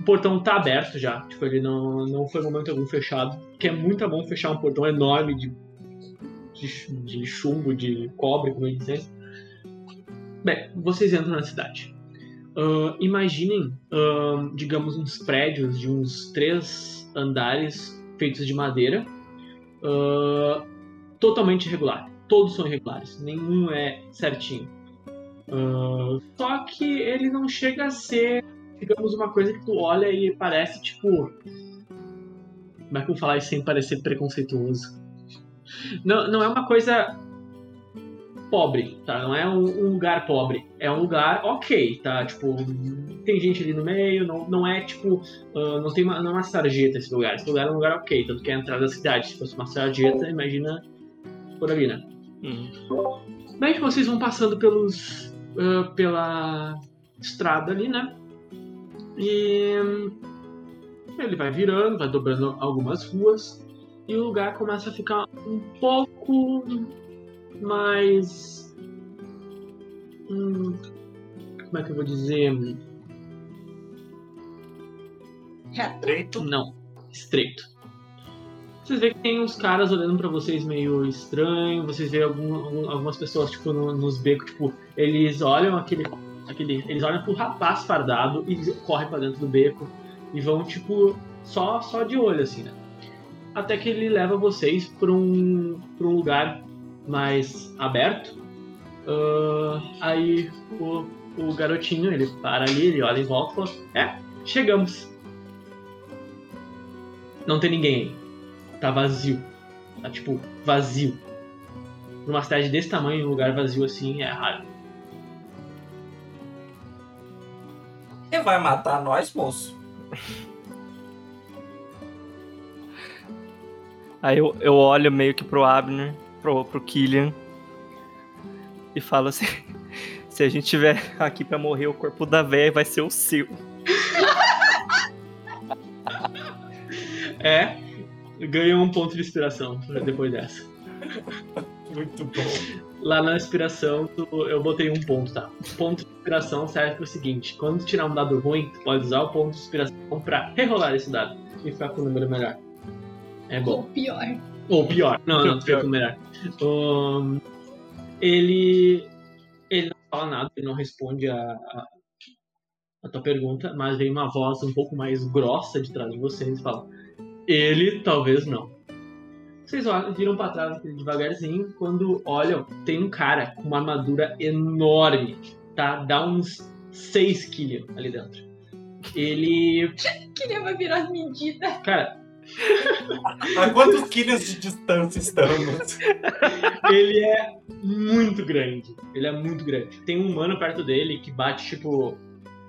O portão tá aberto já. Tipo, ele não, não foi momento algum fechado. Que é muito bom fechar um portão enorme de, de, de chumbo, de cobre, como ele diz. Bem, vocês entram na cidade. Ah, imaginem, ah, digamos, uns prédios de uns três andares feitos de madeira, ah, totalmente irregular. Todos são irregulares, nenhum é certinho. Só que ele não chega a ser, digamos, uma coisa que tu olha e parece tipo. Como é que eu vou falar isso sem parecer preconceituoso? Não, não é uma coisa pobre, tá? Não é um, um lugar pobre. É um lugar ok, tá? Tipo, tem gente ali no meio, não, não é tipo. ah, não tem uma, não é uma sarjeta esse lugar. Esse lugar é um lugar ok, tanto que é a entrada da cidade. Se fosse uma sarjeta, imagina por ali, né? Hum. Bem que vocês vão passando pelos. ah, pela estrada ali, né? E. ele vai virando, vai dobrando algumas ruas. E o lugar começa a ficar um pouco mais. hum, como é que eu vou dizer? Reto. Direito. Não, estreito. Vocês veem que tem uns caras olhando pra vocês meio estranho, vocês veem algum- algum- algumas pessoas, tipo, no- nos becos, tipo, eles olham aquele, aquele. Eles olham pro rapaz fardado e correm pra dentro do beco e vão, tipo, só, só de olho, assim, né? Até que ele leva vocês pra um, pra um lugar mais aberto. Ah, aí o o garotinho, ele para ali, ele olha em volta e fala: É, chegamos. Não tem ninguém aí. Tá vazio. Tá tipo, vazio. Numa cidade desse tamanho, um lugar vazio assim é raro. Quem vai matar nós, moço? Aí eu, eu olho meio que pro Abner, pro, pro Killian, e falo assim: se a gente tiver aqui pra morrer, o corpo da véia vai ser o seu. É, ganha um ponto de inspiração depois dessa. Muito bom. Lá na inspiração, tu- eu botei um ponto, tá? Ponto de inspiração serve pro seguinte: quando tu tirar um dado ruim, tu pode usar o ponto de inspiração pra rerolar esse dado e ficar com o número melhor. É bom. Ou pior. Ou pior. Não, não, fica com o melhor. Ahn, ele. Ele não fala nada, ele não responde a, a, a tua pergunta, mas vem uma voz um pouco mais grossa de trás de vocês e fala: Ele talvez não. Vocês olham, viram pra trás aqui devagarzinho. Quando olham, tem um cara com uma armadura enorme, tá? Dá uns 6 quilos ali dentro. Ele. Queria vai virar as medidas. Cara, A quantos quilos de distância estamos? ele é muito grande. Ele é muito grande. Tem um humano perto dele que bate, tipo,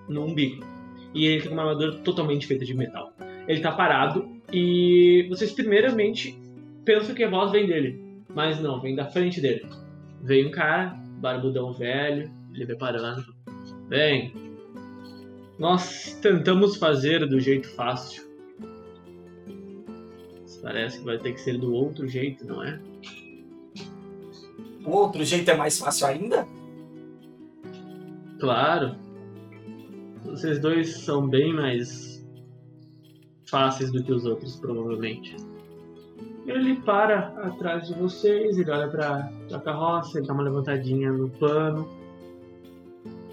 no umbigo. E ele tem uma armadura totalmente feita de metal. Ele tá parado e vocês primeiramente pensam que a voz vem dele. Mas não, vem da frente dele. Vem um cara, barbudão velho, ele vai parando. Vem. Nós tentamos fazer do jeito fácil. Parece que vai ter que ser do outro jeito, não é? O outro jeito é mais fácil ainda? Claro. Vocês dois são bem mais fáceis do que os outros, provavelmente. Ele para atrás de vocês, ele olha pra, pra carroça, ele dá uma levantadinha no pano,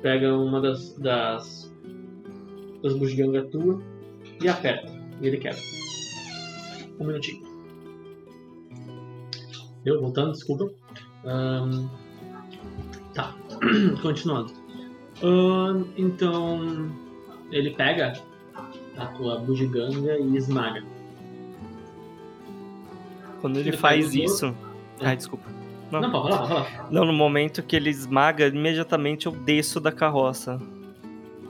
pega uma das, das, das bugigangas tua e aperta. E ele quebra. Um minutinho. Eu voltando, desculpa. Ahn, tá. Continuando. Ahn, então, ele pega a tua bugiganga e esmaga. Quando ele Ele faz isso. É. Ai, desculpa. Não. Não, pode falar, pode falar. Não, no momento que ele esmaga, imediatamente eu desço da carroça.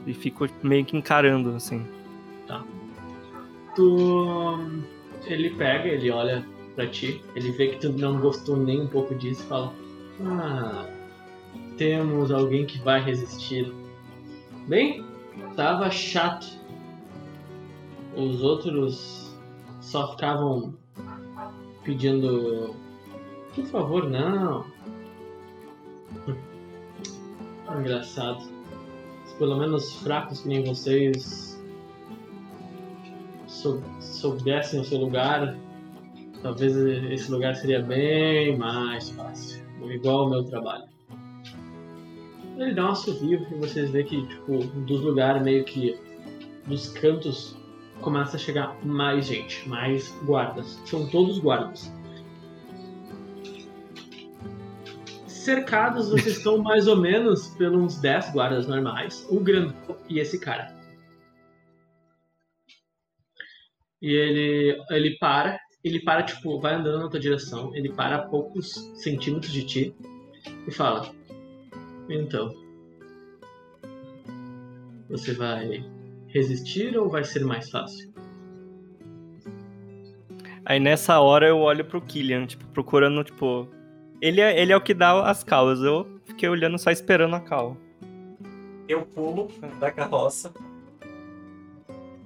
E fico meio que encarando, assim. Tu... Ele pega, ele olha pra ti, ele vê que tu não gostou nem um pouco disso e fala: Ah, temos alguém que vai resistir. Bem, tava chato. Os outros só ficavam pedindo: Por favor, não. Engraçado. Pelo menos fracos que nem vocês sou- soubessem o seu lugar, talvez esse lugar seria bem mais fácil. Igual o meu trabalho. Ele dá um assovio e vocês veem que, tipo, dos lugares meio que dos cantos começa a chegar mais gente, mais guardas. São todos guardas. Cercados, vocês estão mais ou menos pelos uns 10 guardas normais, o grandão e esse cara. E ele, ele para, ele para, tipo, vai andando na tua direção, ele para a poucos centímetros de ti e fala: Então, você vai resistir ou vai ser mais fácil? Aí nessa hora eu olho pro Killian, tipo, procurando, tipo. Ele é, ele é o que dá as causas. Eu fiquei olhando só esperando a cal. Eu pulo da carroça.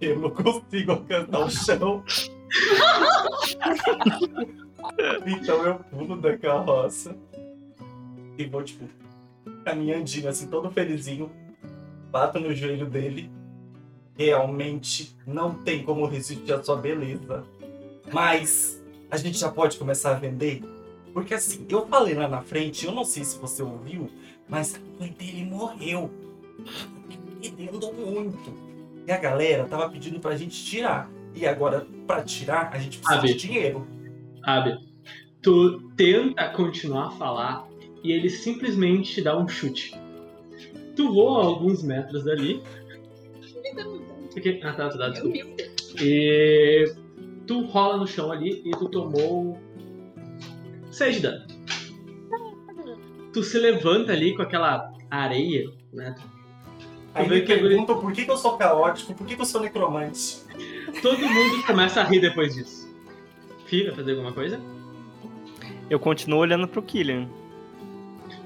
Eu não consigo alcançar o chão. então eu pulo da carroça. E vou, tipo, caminhandinho, assim, todo felizinho. Bato no joelho dele. Realmente não tem como resistir à sua beleza. Mas a gente já pode começar a vender? Porque assim, eu falei lá na frente, eu não sei se você ouviu, mas a mãe dele morreu. Pedindo muito. E a galera tava pedindo pra gente tirar. E agora, pra tirar, a gente precisa de dinheiro. Sabe? Tu tenta continuar a falar e ele simplesmente te dá um chute. Tu voa alguns metros dali. Porque... Ah, tá, tá, tá, desculpa. E tu rola no chão ali e tu tomou 6 de dano. Tu se levanta ali com aquela areia, né? Aí vê me que ele- perguntam por que, que eu sou caótico, por que, que eu sou necromante. Todo mundo começa a rir depois disso. Fih, vai fazer alguma coisa? Eu continuo olhando pro Killian.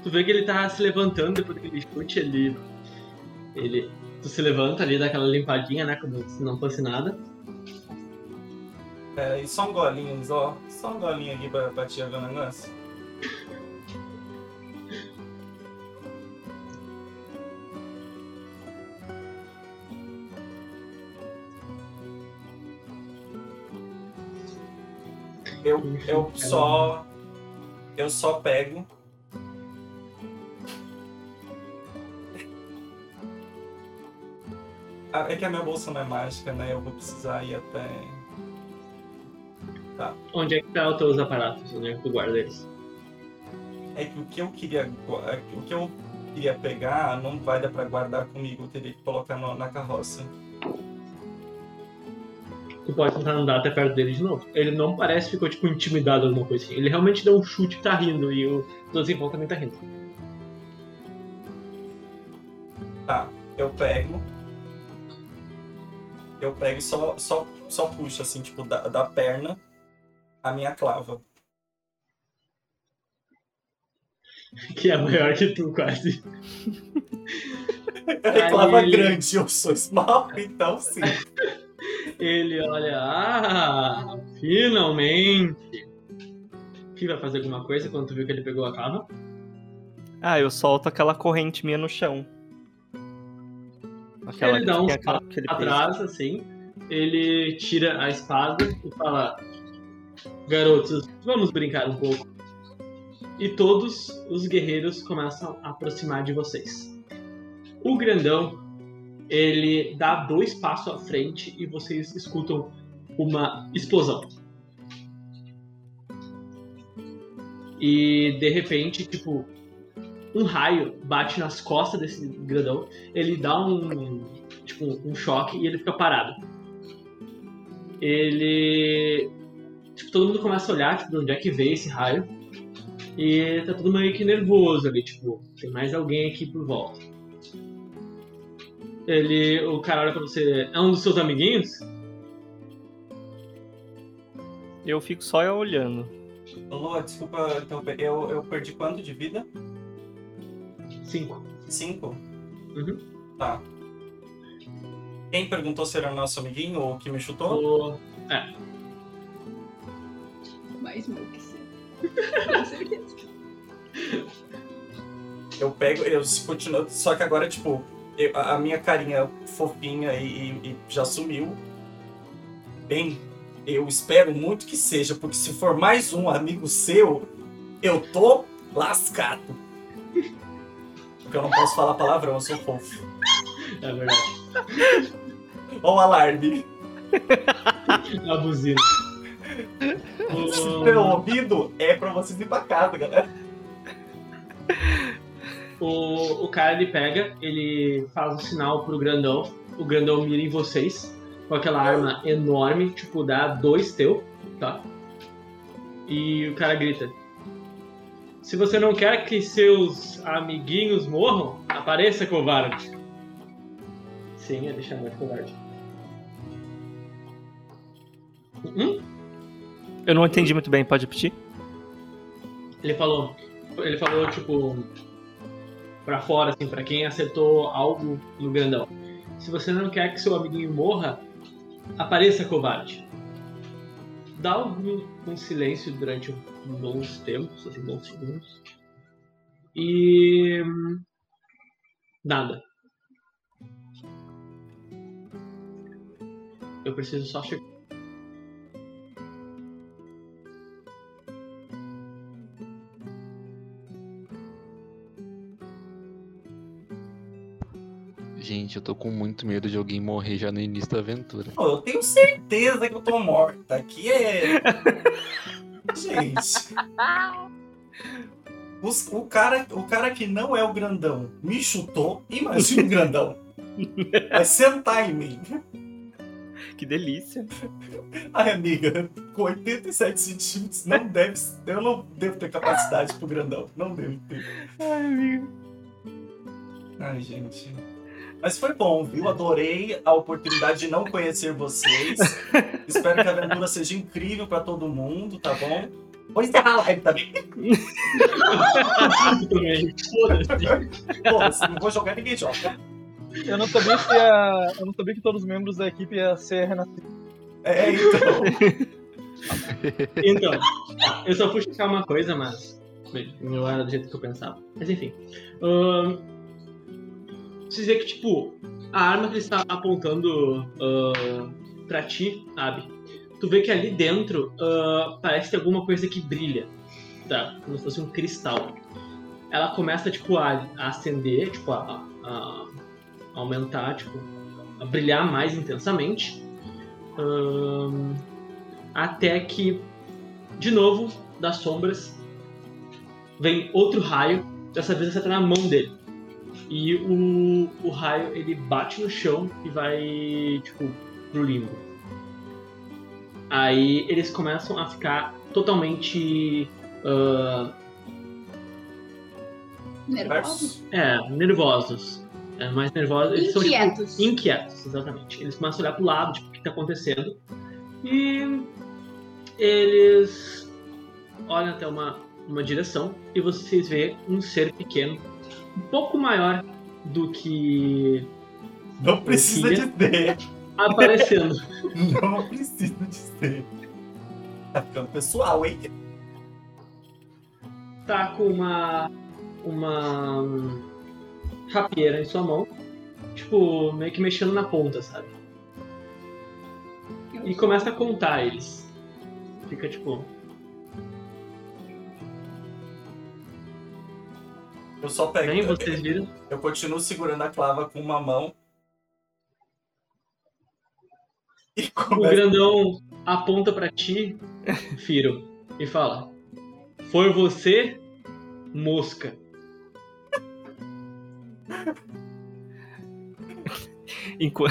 Tu vê que ele tá se levantando depois daquele chute ali. Ele. Tu se levanta ali, dá aquela limpadinha, né? Como se não fosse nada. É, e só um golinho, ó. Só um golinho aqui pra, pra tia ver Eu, eu só. Eu só pego. Ah, É que a minha bolsa não é mágica, né? Eu vou precisar ir até. Onde é que tá os teus aparatos? Onde é que tu guarda eles? É que o que eu queria, é o que eu queria pegar não vai dar pra guardar comigo, eu teria que colocar na carroça. Tu pode tentar andar até perto dele de novo. Ele não parece ficou, tipo, intimidado ou alguma coisa assim. Ele realmente deu um chute e tá rindo. E o todos em volta também tá rindo. Tá, eu pego. Eu pego e só, só, só puxo assim, tipo, da, da perna a minha clava. Que é maior que tu, quase. É clava ele- grande, eu sou small, então sim. Ele olha, ah, finalmente. Fih vai fazer alguma coisa quando tu viu que ele pegou a clava? Ah, eu solto aquela corrente minha no chão. Aquela Ele dá que uns peso. atrás, assim. Ele tira a espada e fala: Garotos, vamos brincar um pouco. E todos os guerreiros começam a aproximar de vocês. O grandão, ele dá dois passos à frente e vocês escutam uma explosão. E de repente, tipo, um raio bate nas costas desse grandão ele dá um tipo um choque e ele fica parado. Ele tipo todo mundo começa a olhar tipo, de onde é que veio esse raio e tá todo meio que nervoso ali, tipo, tem mais alguém aqui por volta. Ele, o cara olha pra você, é um dos seus amiguinhos? Eu fico só olhando. Lua, desculpa interromper. Eu, eu perdi quanto de vida? Cinco. Cinco? Uhum. Tá. Quem perguntou se era nosso amiguinho ou que me chutou? O- Mais Smoke, sim. Com certeza. Eu pego, eu continuo. Só que agora, tipo, eu- a minha carinha fofinha e, e- já sumiu. Bem, eu espero muito que seja, porque se for mais um amigo seu, eu tô lascado. Porque eu não posso falar palavrão, eu sou fofo. É verdade. Ó o alarme. A buzina. Der ouvido, é pra vocês ir pra casa, galera. O, o cara ele pega, ele faz o sinal pro grandão, o grandão mira em vocês com aquela arma enorme, tipo, dá dois teu, tá? E o cara grita: Se você não quer que seus amiguinhos morram, apareça, covarde. Sim, ele chamou de covarde. Hum? Eu não entendi muito bem, pode repetir? Ele falou, ele falou tipo pra fora assim, pra quem acertou algo no grandão. Se você não quer que seu amiguinho morra, apareça covarde. Dá um, um silêncio durante um bons tempos, assim, bons segundos. E nada. Eu preciso só chegar. Gente, eu tô com muito medo de alguém morrer já no início da aventura. Pô, eu tenho certeza que eu tô morta. Aqui é. Gente. Os- o, cara, o cara que não é o grandão me chutou, imagina o grandão. Vai sentar em mim. Que delícia. Ai, amiga, com 87 centímetros, não deve, eu não devo ter capacidade pro grandão. Não devo ter. Ai, amigo. Ai, gente. Mas foi bom, viu? Adorei a oportunidade de não conhecer vocês. Espero que a aventura seja incrível pra todo mundo, tá bom? Vou encerrar a live também. Também. Foda-se. Pô, não vou jogar, ninguém joga. Eu não sabia que ia- eu não sabia que todos os membros da equipe iam ser renascidos. É, então. Então, eu só fui checar uma coisa, mas não era do jeito que eu pensava. Mas enfim. Ahn, Vocês veem que, tipo, a arma que ele está apontando ahn, pra ti, sabe? Tu vê que ali dentro ah, parece ter alguma coisa que brilha. Tá? Como se fosse um cristal. Ela começa, tipo, a, a acender, tipo, a, a- a aumentar, tipo, a brilhar mais intensamente. Ahn, até que, de novo, das sombras, vem outro raio. Dessa vez acerta na mão dele. E o, o raio ele bate no chão e vai, tipo, pro limbo. Aí eles começam a ficar totalmente. ah, Nervoso? é, nervosos. É, mais nervosos. Eles são, tipo, Inquietos. inquietos, exatamente. Eles começam a olhar pro lado, tipo, o que tá acontecendo. E eles olham até uma, uma direção e vocês veem um ser pequeno, um pouco maior do que Não precisa de ter. aparecendo. Não precisa de ser. Tá ficando pessoal, hein? tá com uma uma rapieira em sua mão, tipo, meio que mexendo na ponta, sabe? E começa a contar eles. Fica tipo, Eu só pego. nem vocês viram. Eu continuo segurando a clava com uma mão. E O grandão aponta pra ti, Firo, e fala: Foi você, mosca. Enqu-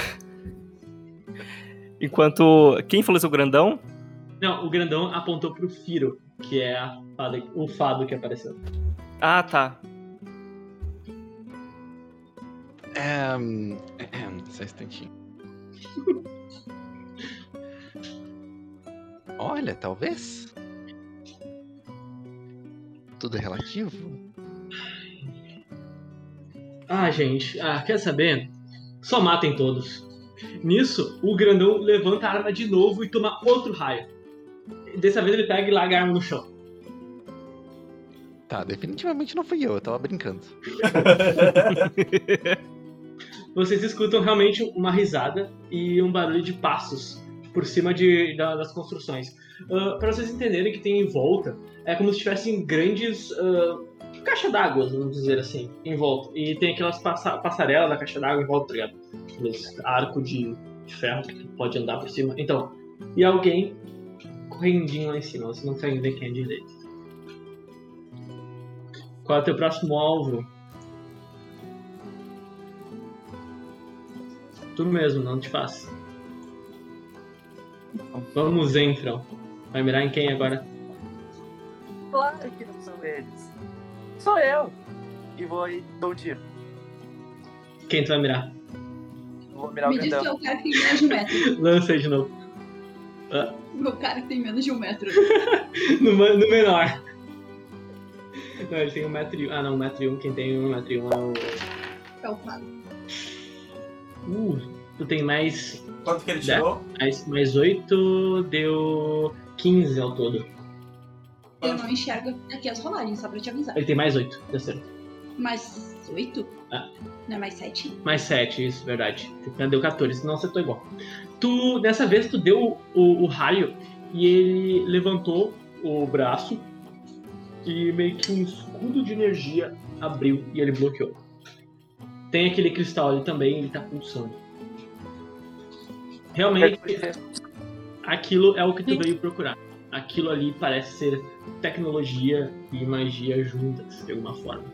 Enquanto. Quem falou isso, o grandão? Não, o grandão apontou pro Firo, que é a fada, o fado que apareceu. Ah, tá. É. hum, Só um instantinho. Olha, talvez. Tudo é relativo? Ah, gente, ah, quer saber? Só matem todos. Nisso, o grandão levanta a arma de novo e toma outro raio. Dessa vez ele pega e larga a arma no chão. Tá, definitivamente não fui eu, eu tava brincando. Vocês escutam realmente uma risada e um barulho de passos por cima de, da- das construções. Para vocês entenderem que tem em volta, é como se tivessem grandes ah, caixa d'água, vamos dizer assim, em volta. E tem aquelas passa passarelas da caixa d'água em volta, tá ligado? Aqueles arco de, de ferro que pode andar por cima. Então, e alguém correndinho lá em cima, você não consegue ver quem é direito. Qual é o teu próximo alvo? Tu mesmo, não te faça. Vamos, Enfron. Vai mirar em quem agora? Claro que não são eles. Sou eu. E vou aí, dou um tiro. Quem tu vai mirar? Vou mirar o Me diz que é o cara que tem menos de um metro. Lança aí de novo. O cara que tem menos de um metro. No, no menor. Não, ele tem um metro e um. Ah, não, um metro e um. Quem tem um metro e um é o. É o Fábio. Uh, tu tem mais, Quanto que ele tirou? mais, mais 8, deu 15 ao todo. Eu não enxergo aqui as rolagens, só pra te avisar. Ele tem mais 8, deu certo. Mais oito? Ah. Não é mais sete? Mais 7, isso, verdade. Deu 14, senão acertou igual. Tu, dessa vez, tu deu o, o raio e ele levantou o braço e meio que um escudo de energia abriu e ele bloqueou. Tem aquele cristal ali também, ele tá pulsando. Realmente, aquilo é o que tu veio procurar. aquilo ali parece ser tecnologia e magia juntas, de alguma forma.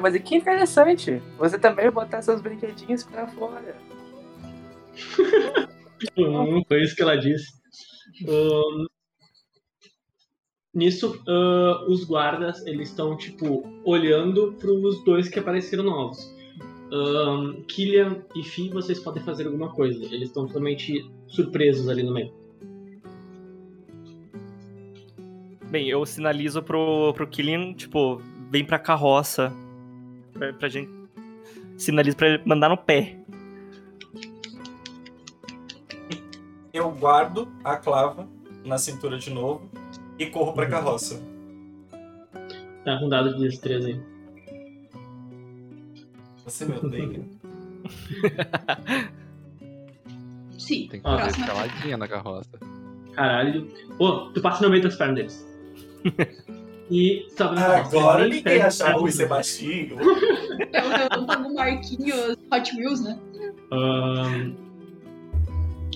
Mas que interessante. Você também botar seus brinquedinhos pra fora. Hum, foi isso que ela disse. Ahn, nisso, ah, os guardas eles estão tipo olhando para os dois que apareceram novos. Ahn, Killian e Fi, vocês podem fazer alguma coisa. Eles estão totalmente surpresos ali no meio. Bem, eu sinalizo pro, pro Killian, tipo, vem pra carroça. Pra, pra gente. Sinalizo pra ele mandar no pé. Eu guardo a clava na cintura de novo e corro pra carroça. Tá com dado de destreza aí. Você me odeia. Sim. Tem que fazer escaladinha na carroça. Caralho. Pô, tu passa no meio das pernas deles. E sobe na carroça. Agora Nem ninguém pega achava o do- Sebastião. Eu, eu tô no Marquinhos Hot Wheels, né? Ahn,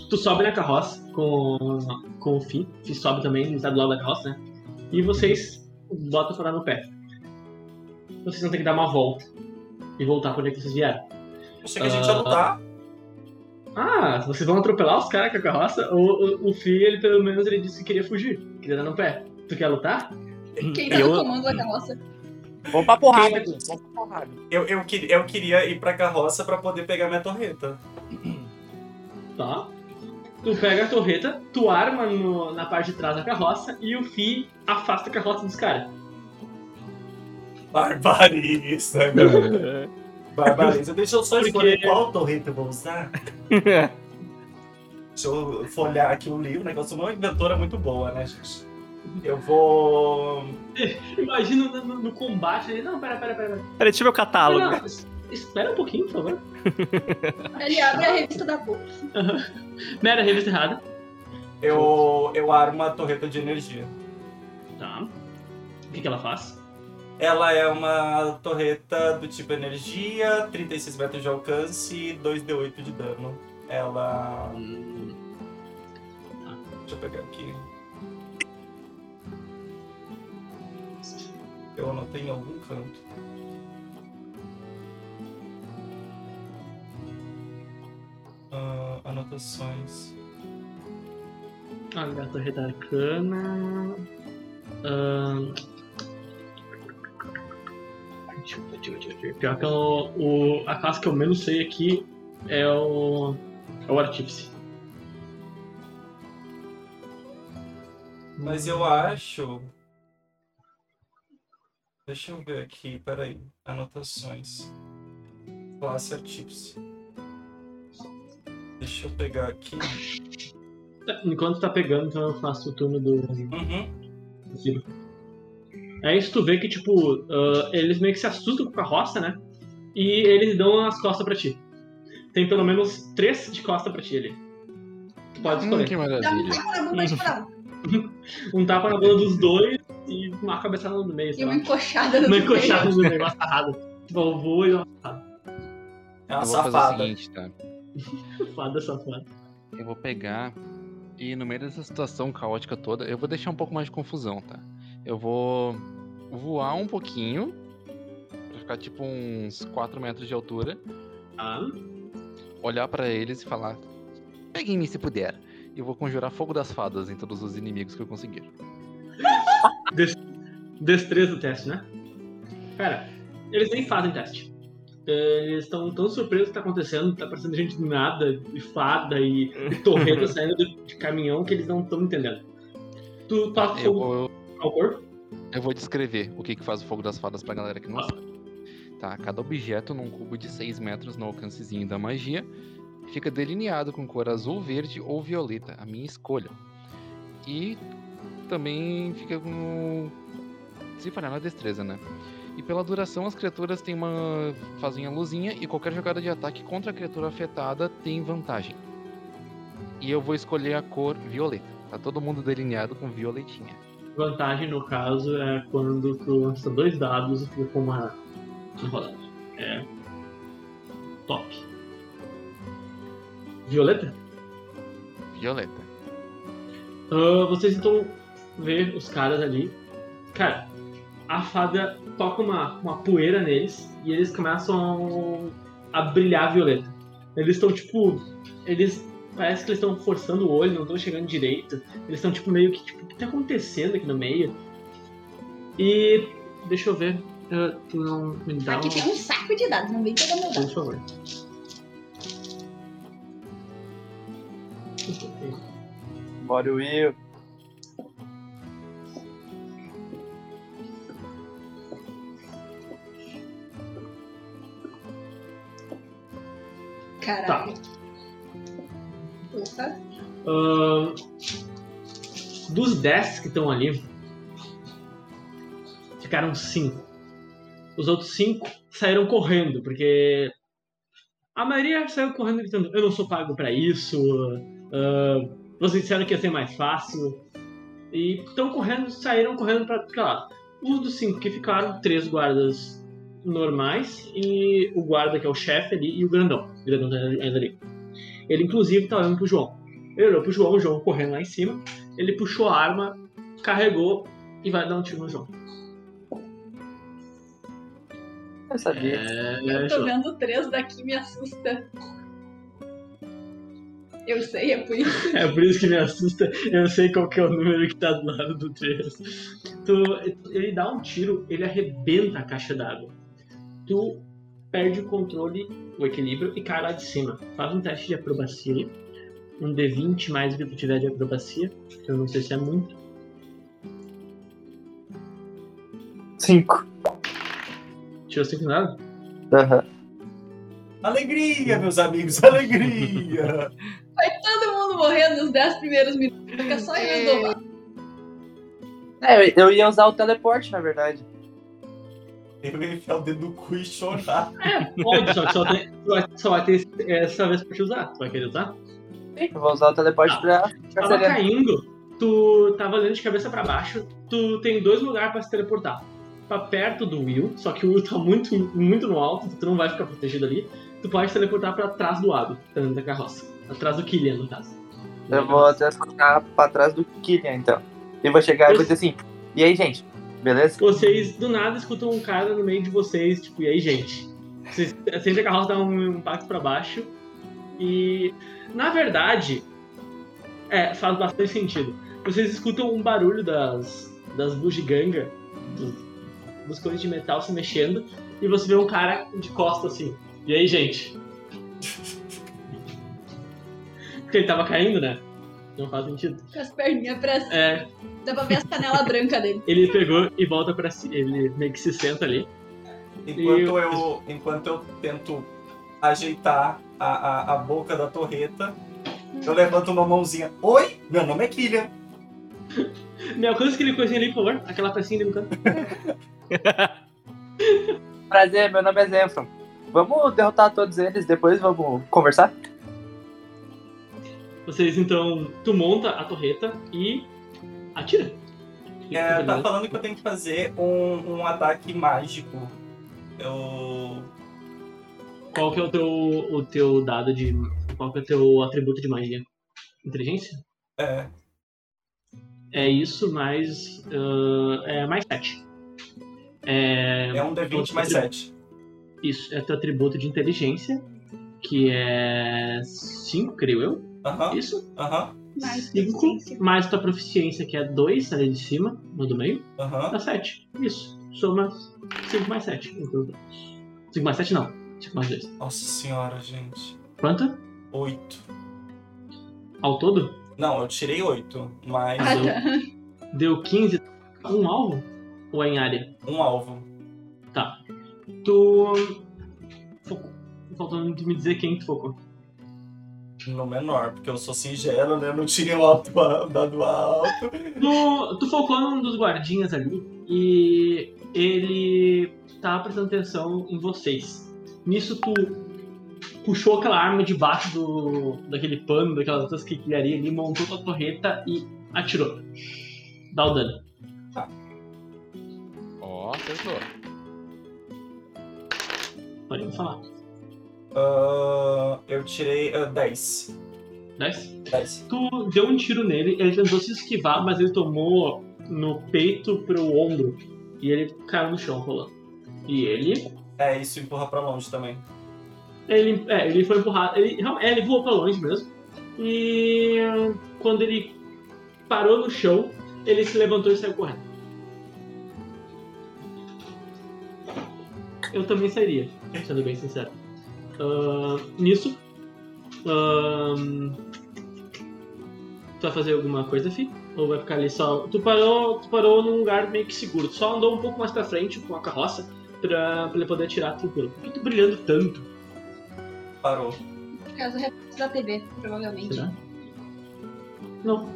tu sobe na carroça com, com o Fi. Fi sobe também, está do lado da carroça, né? E vocês botam pra dar no pé. Vocês vão ter que dar uma volta e voltar pra onde é que vocês vieram. Achei que a gente ia lutar. Ah, vocês vão atropelar os caras com a carroça? O, o, o Fi, ele pelo menos ele disse que queria fugir, queria dar no pé. Tu quer lutar? Quem tá Eu- no comando da carroça? Vamos pra porrada aqui. Vamos pra porrada. Eu, eu, que- eu queria ir pra carroça pra poder pegar minha torreta. Tá. Tu pega a torreta, tu arma no- na parte de trás da carroça e o Fi afasta a carroça dos caras. Barbarista, meu. Barbarista. Deixa eu só Porque- escolher qual torreta eu vou usar. Deixa eu folhar aqui o livro. O negócio é uma inventora muito boa, né, gente? Eu vou. Imagina no, no- no combate ali. Não, pera, pera, pera. pera. Deixa eu ver o catálogo. Não, es- espera um pouquinho, por favor. Ele abre a revista da boca. Mera revista errada. Eu, eu armo a torreta de energia. Tá. O que, que ela faz? Ela é uma torreta do tipo energia, 36 metros de alcance e 2d8 de dano. Ela. Deixa eu pegar aqui. Eu anotei em algum canto. Ver, deixa eu ver, deixa eu ver. Pior que eu, o, a classe que eu menos sei aqui é o. É o Artífice. Mas eu acho. Deixa eu ver aqui, peraí. Anotações. Classe Artífice. Deixa eu pegar aqui. Enquanto tá pegando, então eu faço o turno do, Uhum. Ciro. É isso, tu vê que, tipo, ah, eles meio que se assustam com a carroça, né? E eles dão as costas pra ti. Tem pelo menos três de costa pra ti ali. Tu pode Hum, escolher. que Dá um maravilha. tapa na bunda de cada um. Tapa na bunda dos dois e uma cabeçada no meio, E uma lá. encoxada no Uma meio. encoxada no meio, uma sarrada. Tipo, eu vou e uma É uma Eu vou fazer o safada. seguinte, tá? fada safada. Eu vou pegar e no meio dessa situação caótica toda, eu vou deixar um pouco mais de confusão, tá? Eu vou voar um pouquinho, pra ficar tipo uns 4 metros de altura, Tá? olhar pra eles e falar: Peguem-me se puder. E eu vou conjurar fogo das fadas em todos os inimigos que eu conseguir. Destreza do teste, né? Cara, eles nem fazem teste. Eles estão tão surpresos que tá acontecendo, tá aparecendo gente do nada, e fada e, e torreta saindo de, de caminhão que eles não estão entendendo. Tu toca Eu fogo corpo? eu vou descrever o que, que faz o fogo das fadas pra galera que não Ah. sabe. Tá, cada objeto num cubo de 6 metros no alcancezinho da magia fica delineado com cor azul, verde ou violeta, a minha escolha. E também fica com. Se falhar na destreza, né? E pela duração, as criaturas têm uma. fazem a luzinha e qualquer jogada de ataque contra a criatura afetada tem vantagem. E eu vou escolher a cor violeta. Tá todo mundo delineado com violetinha. Vantagem, no caso, é quando tu lança dois dados e fica com uma, rodada. É. Top. Violeta? Violeta. Ah, vocês então ver os caras ali. Cara, a fada toca uma, uma poeira neles e eles começam a brilhar violeta. Eles estão tipo. Eles. Parece que eles estão forçando o olho, não estão chegando direito. Eles estão tipo meio que. Tipo, o que tá acontecendo aqui no meio? E. Deixa eu ver. Ah, tu não me dá Aqui um. tem um saco de dados, não vem toda meu Por favor. Bora, Will. Caralho. Porra. Ahn, dos 10 que estão ali, ficaram 5. Os outros 5 saíram correndo, porque a maioria saiu correndo gritando: Eu não sou pago pra isso, ah, vocês disseram que ia ser mais fácil. E estão correndo, saíram correndo pra pra lá. Os dos 5 que ficaram, três guardas normais e o guarda que é o chefe ali e o grandão. O grandão tá ainda ali. Ele inclusive tá olhando pro João. Ele olhou pro João, o João correndo lá em cima. Ele puxou a arma, carregou e vai dar um tiro no João. Eu sabia. É, Eu tô João. vendo três daqui, me assusta. Eu sei, é por isso. É por isso que me assusta. Eu sei qual que é o número que tá do lado do 3. Tu, ele dá um tiro, ele arrebenta a caixa d'água. Tu perde o controle, o equilíbrio e cai lá de cima. Faz um teste de acrobacia aí. Um D20 mais o que tu tiver de acrobacia. Que eu não sei se é muito. Cinco. Tirou 5 nada? Aham. Alegria, meus amigos, alegria! Vai todo mundo morrer nos 10 primeiros minutos. Fica só eu. É, eu ia usar o teleporte, na verdade. Eu ia enfiar o dedo no cu e chorar. É, pode, só que só, tem, só- vai ter essa vez pra te usar. Tu vai querer usar? Sim, eu vou usar o teleporte Ah. pra Tava caindo, tu tava olhando de cabeça pra baixo, tu tem dois lugares pra se teleportar. Pra perto do Will, só que o Will tá muito, muito no alto, tu não vai ficar protegido ali. Tu pode teleportar pra trás do Abby, tá dentro da carroça. Atrás do Killian, no caso. Eu vou até ficar pra trás do Killian, então. E vou chegar e vou dizer assim, e aí, gente? Beleza? Vocês, do nada, escutam um cara no meio de vocês, tipo, e aí, gente? Vocês acendem a carroça, dá um impacto pra baixo. E, na verdade, é, faz bastante sentido. Vocês escutam um barulho das, das bugigangas, dos, dos coisas de metal se mexendo, e você vê um cara de costas assim. E aí, gente? Porque ele tava caindo, né? Não faz sentido. Com as perninhas pra cima. É, Dá pra ver as canelas brancas dele. ele pegou e volta pra si. Ele meio que se senta ali. Enquanto E- eu, enquanto eu tento ajeitar a, a, a boca da torreta, eu levanto uma mãozinha. Oi, meu nome é Killian. Me alcança aquele coisinha ali, por favor. Aquela pecinha ali no canto. Prazer, meu nome é Zenfron. Vamos derrotar todos eles, depois vamos conversar? Vocês então. Tu monta a torreta e atira. É, tá falando que eu tenho que fazer um, um ataque mágico. Eu. Qual que é o teu, o teu dado de. Qual que é o teu atributo de magia? Inteligência? É. É isso, mais. ah, é mais 7. É, É um D20 mais 7. Isso, é teu atributo de inteligência, que é 5, creio eu. Aham, Isso? aham, Mais 5, proficiência. mais tua proficiência, que é 2, ali de cima, no do meio. aham. Dá 7. Isso. Soma 5 mais 7. 5 mais 7 não. 5 mais 2. Nossa senhora, gente. Quanto? 8. Ao todo? Não, eu tirei 8, mas Ah, tá. Deu 15. Um alvo? Ou é em área? um alvo. Tá. Tu. Focou. Faltou me dizer quem tu focou. No menor, porque eu sou singelo, né? Eu não tirei o alto dado alto. Tu, tu focou num dos guardinhas ali e ele tá prestando atenção em vocês. Nisso tu puxou aquela arma debaixo do, daquele pano, daquelas outras quinquilharias ali, montou tua torreta e atirou. Dá o dano. Ó, acertou. Pode me falar. Ah, eu tirei ah, 10. 10? 10. Tu deu um tiro nele, ele tentou se esquivar, mas ele tomou no peito pro ombro. E ele caiu no chão rolando. E ele. É, isso empurra pra longe também. Ele, é, ele foi empurrado. Ele, é, ele voou pra longe mesmo. E quando ele parou no chão, ele se levantou e saiu correndo. Eu também sairia, sendo bem sincero. Ahn, nisso. tu vai fazer alguma coisa, Fi? Ou vai ficar ali só. Tu parou, tu parou num lugar meio que seguro. Tu só andou um pouco mais pra frente com a carroça pra, pra ele poder atirar tranquilo. Por que tu brilhando tanto? Parou. Por causa do reflexo da TV, provavelmente. Será? Não,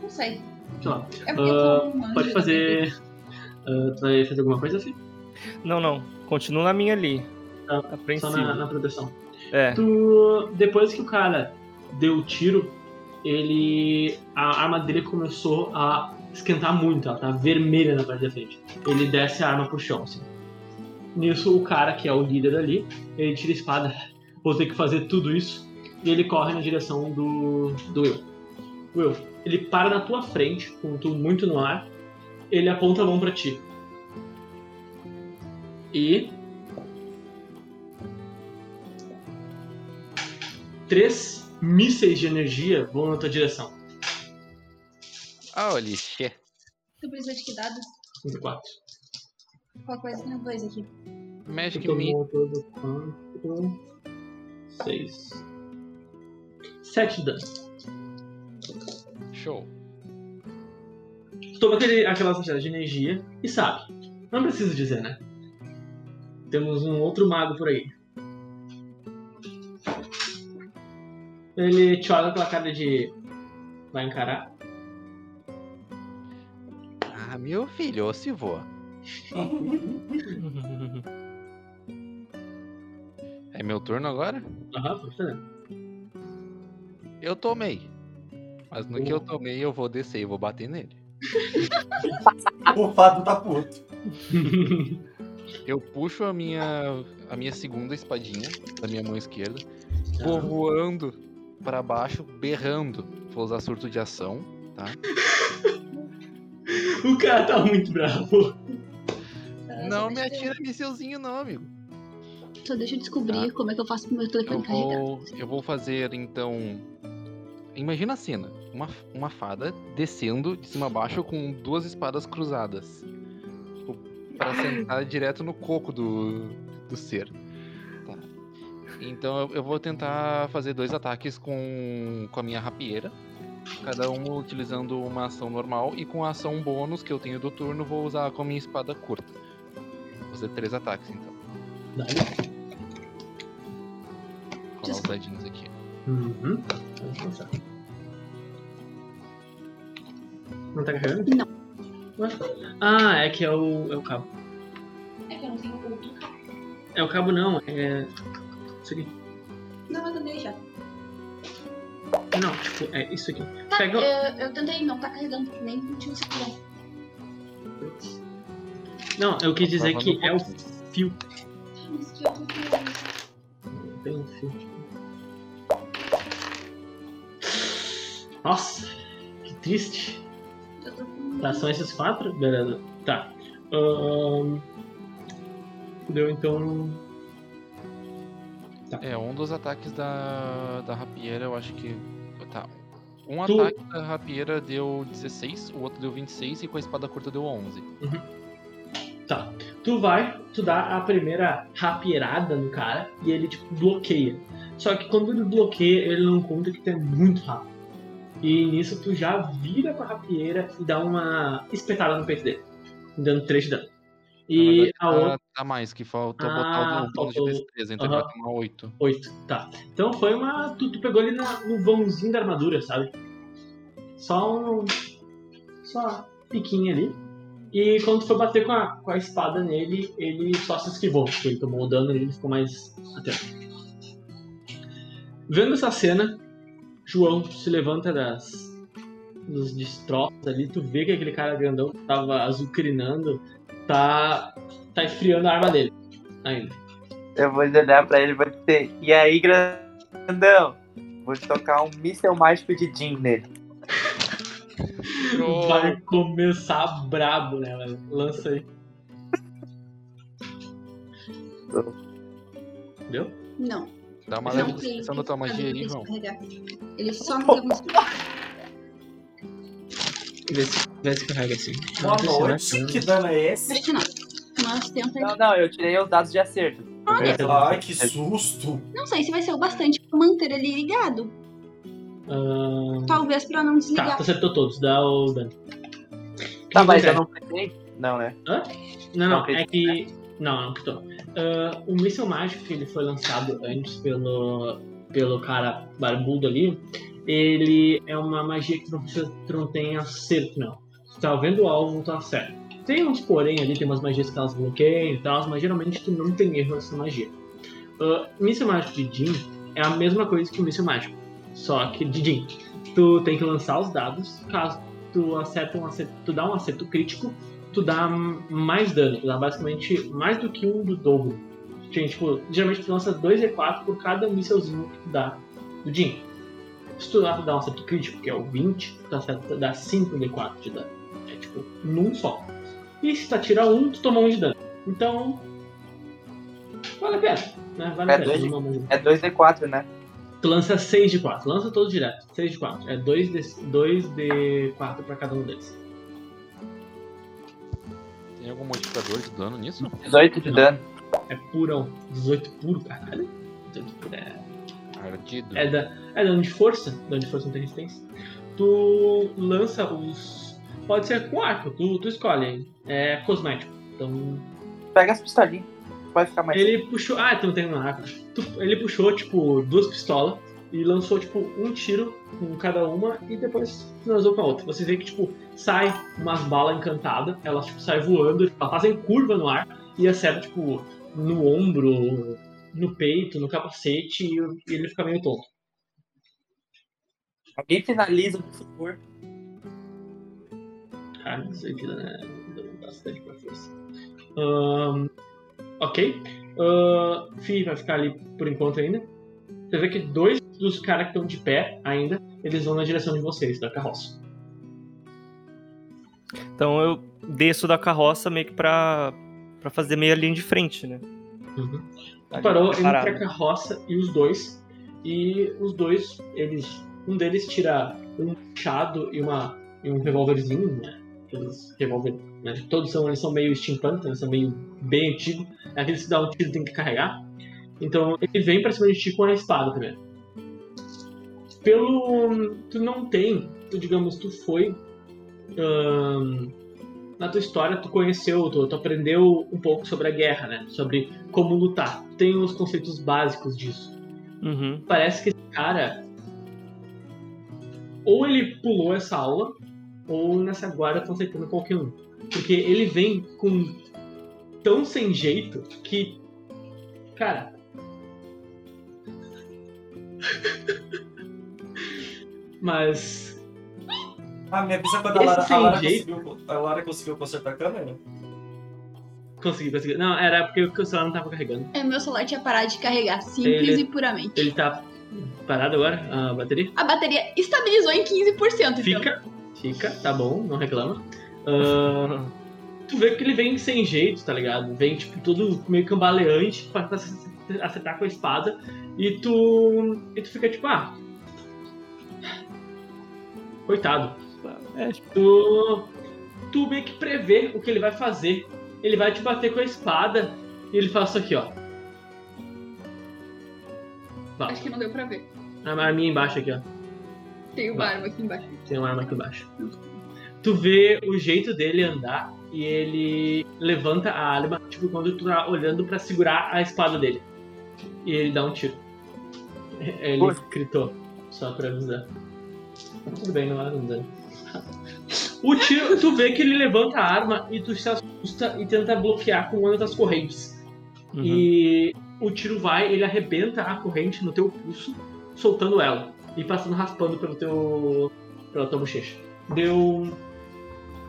Não sei. sei lá. É porque eu tô anjo Pode fazer. Ah, tu vai fazer alguma coisa, Fi? Não, não. Continua na minha ali. Tá, Só Apreensivo. na, na proteção. É. Tu, depois que o cara deu o tiro, ele. A arma dele começou a esquentar muito, ela tá vermelha na parte da frente. Ele desce a arma pro chão, assim. Nisso, o cara, que é o líder ali, ele tira a espada, vou ter que fazer tudo isso, e ele corre na direção do, do Will. Will, ele para na tua frente, com tu muito no ar, ele aponta a mão pra ti. E três mísseis de energia vão na tua direção. Holy shit. Tu precisa de que dado? 54. Qual coisa tem dois aqui? Magic Me. tomou todo 4, 6, 7 de dano. Show. Toma aquele, aquela quantidade de energia e sabe. Não preciso dizer, né? Temos um outro mago por aí. Ele te olha com a cara de. Vai encarar? Ah, meu filho, ô se voa. É meu turno agora? Aham, pode fazer. Eu tomei. Mas no que eu tomei, eu vou descer e vou bater nele. O Fado tá puto. Eu puxo a minha, a minha segunda espadinha da minha mão esquerda, vou voando pra baixo, berrando. Vou usar surto de ação, tá? O cara tá muito bravo. Ah, Não me eu- atira missilzinho não, amigo. Só deixa eu descobrir Tá. como é que eu faço pro meu Eu telefone carregar. vou, eu vou fazer então. Imagina a cena: uma, uma fada descendo de cima a baixo com duas espadas cruzadas. Tipo, pra sentar direto no coco do, do ser. Então eu, eu vou tentar fazer dois ataques com, com a minha rapieira. Cada um utilizando uma ação normal e com a ação bônus que eu tenho do turno, vou usar com a minha espada curta. Vou fazer três ataques então. Dá-lhe. Vou os dadinhos aqui. Uhum. Vamos. Não tá carregando? Não. Ah, é que é o, é o cabo. É que eu não tenho outro. É o cabo não, é. Isso aqui. Não, eu tentei já. Não, tipo, é isso aqui. Tá, Pega. eu, eu tentei, não tá carregando, nem tinha segurança. Não, eu quis dizer que é o fio. Mas que eu tô com- Tem um fio. Nossa, que triste. Tá, são esses quatro? Beleza. Tá. Ahn, Deu então. É, um dos ataques da, da rapieira, eu acho que. Tá. Um Tu- ataque da rapieira deu 16, o outro deu 26 e com a espada curta deu 11. Tá. Tu vai, tu dá a primeira rapieirada no cara e ele tipo bloqueia. Só que quando ele bloqueia, ele não conta que tu é muito rápido. E nisso tu já vira com a rapieira e dá uma espetada no peito dele, dando 3 de dano. E a tá, outra, tá mais, que faltou Ah, botar o bônus de destreza, então ele Aham. vai tomar 8. 8, tá. Então foi uma. Tu, tu pegou ele na- no vãozinho da armadura, sabe? Só um. Só uma piquinha ali. E quando tu foi bater com a, com a espada nele, ele só se esquivou, porque ele tomou o dano e ele ficou mais atento. Vendo essa cena, João se levanta das, dos destroços ali, tu vê que aquele cara grandão que tava azucrinando tá, tá esfriando a arma dele ainda. Eu vou olhar pra ele e vou dizer, e aí, grandão? Vou tocar um míssel mágico de Jin nele. Vai começar brabo, né, velho? Lança aí. Deu? Não. Dá uma leve descrição da tua magia aí, descarregar. Ele só me deu um Vê se, vê se carrega assim. Boa Não, não, noite, não. que dano é esse? Não. Não, não, eu tirei os dados de acerto. Ai, que susto! Não sei se vai ser o bastante pra manter ele ligado. Talvez pra não Tá, desligar. tu acertou todos, dá o dano. Tá, que mas eu não peguei? Não, né? Não, Não, não, acredito, é que. Não, não quitou. Ah, o míssil mágico que ele foi lançado antes pelo, pelo cara barbudo ali, ele é uma magia que não, precisa, tu não tem acerto, não. Tu tá vendo o alvo, tá certo. Tem uns porém ali, tem umas magias que elas bloqueiam e tal, mas geralmente tu não tem erro nessa magia. Uh, mágico de Jin é a mesma coisa que o míssil mágico, só que de Jin. Tu tem que lançar os dados, caso tu acerta um acerto, tu dá um acerto crítico, tu dá mais dano, tu dá basicamente mais do que um do dobro. Tem, tipo, geralmente tu lança 2d4 por cada mísselzinho que tu dá do Jin. Se tu dá, um acerto crítico, que é o 20, tu acerta, dá 5d4 de dano. É tipo, num só. E se tu atira um, tu toma um de dano. Então. Vale a pena, né? Vale É a pena. dois de-. É 2d4, né? Tu lança 6 de 4, lança todos direto. 6 de 4. É 2 de, 2 de 4 pra cada um deles. Tem algum modificador de dano nisso? 18 de Não. dano. É purão. 18 puro, caralho. 18 puro é. Ardido. É, da, é dano de força. Dano de força não tem resistência. Tu lança os. Pode ser com arco, tu, tu escolhe. aí. É cosmético. Então. Pega as pistolinhas. Vai ficar mais. Ele puxou. Ah, tu não tem um arco. Tu- ele puxou, tipo, duas pistolas e lançou, tipo, um tiro com cada uma e depois finalizou com a outra. Você vê que, tipo, sai umas balas encantadas, elas, tipo, saem voando, elas fazem curva no ar e acertam, tipo, no ombro, no peito, no capacete e, o- e ele fica meio tonto. Alguém finaliza, por favor. Ah, isso aí tira, né? Deu bastante pra força. Ahn, ok. Uh, Fi vai ficar ali por enquanto ainda. Você vê que dois dos caras que estão de pé ainda, eles vão na direção de vocês, da carroça. Então eu desço da carroça meio que pra, pra fazer meia linha de frente, né? Uhum. Ali, Parou preparado. entre a carroça e os dois. E os dois, eles. Um deles tira um machado e, uma, e um revólverzinho, né? Aqueles revólver, né? Todos são, eles são meio steampunk, eles são meio bem antigos. É aqueles que dá um tiro tem que carregar. Então ele vem pra cima de ti com a espada primeiro. Pelo. Tu não tem, tu digamos, tu foi. ahn, na tua história, tu conheceu, tu, tu aprendeu um pouco sobre a guerra, né? Sobre como lutar. Tem os conceitos básicos disso. Uhum. Parece que esse cara. Ou ele pulou essa aula, ou nessa guarda estão aceitando qualquer um. Porque ele vem com tão sem jeito que. Cara. Mas. Ah, me avisa quando a Esse Lara, a sem Lara jeito. conseguiu, a Lara conseguiu consertar a câmera. Consegui, consegui. Não, era porque o celular não tava carregando. É, meu celular tinha parado de carregar, simples Ele- e puramente. Ele tá parado agora, a bateria? A bateria estabilizou em 15%, então. Fica, fica, tá bom, não reclama. Ah, tu vê que ele vem sem jeito, tá ligado? Vem, tipo, todo meio cambaleante pra, acertar com a espada. E tu. E tu fica tipo, ah. Coitado. É, tipo, Tu. Tu meio que prevê o que ele vai fazer. Ele vai te bater com a espada e ele faz isso aqui, ó. Vai. Acho que não deu pra ver. A arminha embaixo aqui, ó. Tem o Vai. barba aqui embaixo. Tem uma arma aqui embaixo. Tu vê o jeito dele andar e ele levanta a arma, tipo, quando tu tá olhando pra segurar a espada dele. E ele dá um tiro. Ele Poxa. gritou, só pra avisar. Tudo bem, não era um dano. O tiro, tu vê que ele levanta a arma e tu se assusta e tenta bloquear com uma das correntes. uhum. E o tiro vai, ele arrebenta a corrente no teu pulso, soltando ela e passando raspando pelo teu. pela tua bochecha. Deu.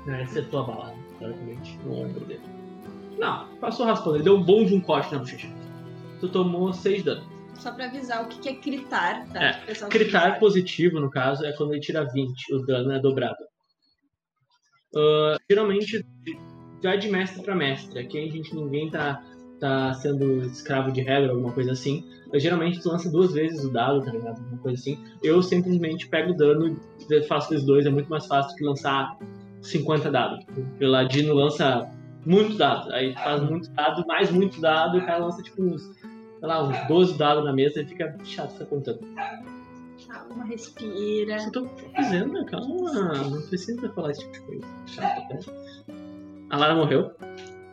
É, acertou a bala, praticamente, no ombro dele. Não, passou raspando, ele deu um bom de um corte na bochecha. Tu tomou 6 dano. Só pra avisar o que que é critar, tá? É, Critar não positivo, no caso, é quando ele tira 20, o dano é dobrado. Ah, geralmente, vai de mestre pra mestre. Aqui a gente ninguém tá, tá sendo escravo de regra, alguma coisa assim. Mas geralmente tu lança duas vezes o dado, tá ligado? Alguma coisa assim. Eu simplesmente pego o dano e faço vezes dois, é muito mais fácil que lançar 50 dados. O Ladino lança muitos dados. Aí faz muitos dados, mais muitos dados, e o cara lança tipo uns, sei lá, uns 12 dados na mesa e fica chato ficar contando. Calma, respira. Eu tô dizendo, né? calma, não precisa falar esse tipo de coisa. Chato até. A Lara morreu.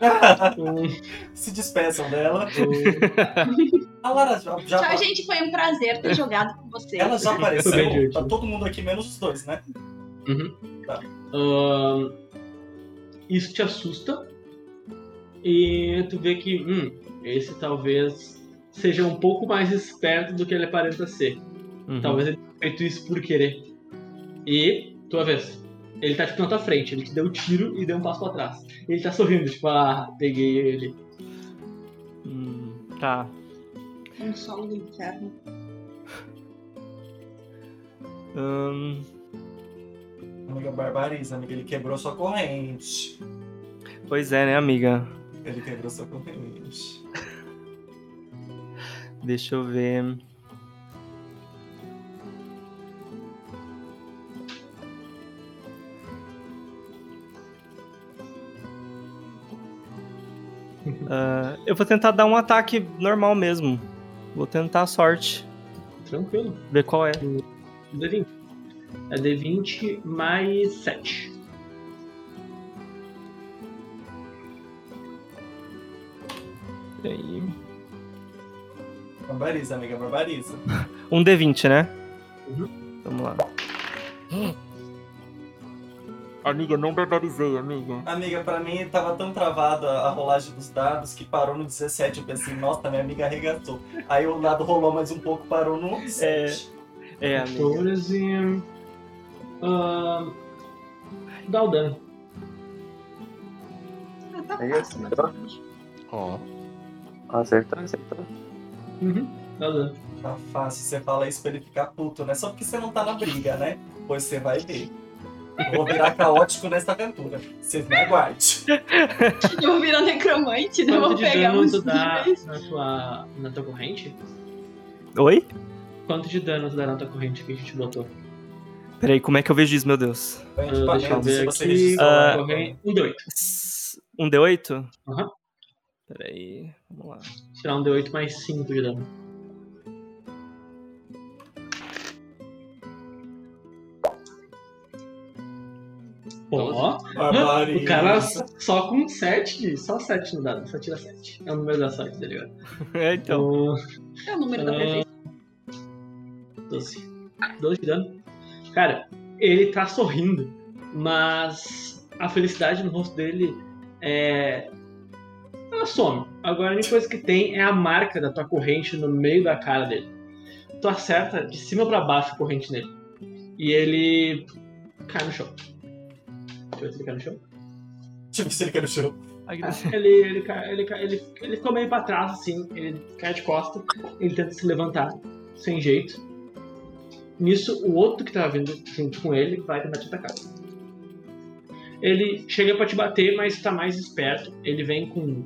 Se despeçam dela. A Lara já, já- Tchau, gente. Foi um prazer ter jogado com vocês. ela já apareceu. Tá todo mundo aqui, menos os dois, né? ahn, isso te assusta. E tu vê que, hum, esse talvez seja um pouco mais esperto do que ele aparenta ser. Uhum. Talvez ele tenha feito isso por querer. E, tua vez. Ele tá tipo na tua frente, ele te deu um tiro e deu um passo pra trás. Ele tá sorrindo, tipo, ah, peguei ele. Hum, tá. Um solo do inferno. Hum, Amiga, barbariza, amiga. Ele quebrou sua corrente. pois é, né, amiga? Ele quebrou sua corrente. Deixa eu ver. Ah, eu vou tentar dar um ataque normal mesmo. Vou tentar a sorte. Tranquilo. Ver qual é. D20. É D20 mais 7. Peraí. Barbariza, amiga, barbariza. Um D20, né? Uhum. Vamos lá. Amiga, não barbarizei, amiga. Amiga, pra mim tava tão travada a rolagem dos dados que parou no 17. Eu pensei, nossa, minha amiga arregaçou. Aí o dado rolou mais um pouco, parou no 7. É, amiga. 14. ahn, dá o dano. Aí, fácil, acertou? mas... Ó, Acertou, acertou. Uhum, dá o dano. Tá fácil, você fala isso pra ele ficar puto, né? Só porque você não tá na briga, né? Pois você vai ver. Eu vou virar caótico nessa aventura. Vocês me aguardem. Eu vou virar necromante, né? Quanto Vou de pegar dano uns tu dá na tua, na tua corrente? Oi? Quanto de dano tu dá na tua corrente que a gente botou? Peraí, como é que eu vejo isso, meu Deus? Ah, deixa eu ver você aqui. Corrente, um D8. S- Um D8? Aham. Peraí, vamos lá. Tirar um D8 mais 5 de dano. Ó, Barbariza. o cara só com 7, só 7 no dado, só tira 7. É o número da sorte, tá ligado? É, então. Então, É o número da Ah, perfeição. 12. 12 de dano. Cara, ele tá sorrindo, mas a felicidade no rosto dele é. Ela some. Agora a única coisa que tem é a marca da tua corrente no meio da cara dele. Tu acerta de cima pra baixo a corrente nele. E ele cai no chão. Deixa eu ver se ele cai no chão. Deixa eu ver se ele quer no chão. Ele, ele, cai- ele, cai- ele, ele ficou meio pra trás, assim, ele cai de costa, ele tenta se levantar, sem jeito. Nisso, o outro que tava vindo junto com ele vai tentar te atacar. Ele chega pra te bater, mas tá mais esperto. Ele vem com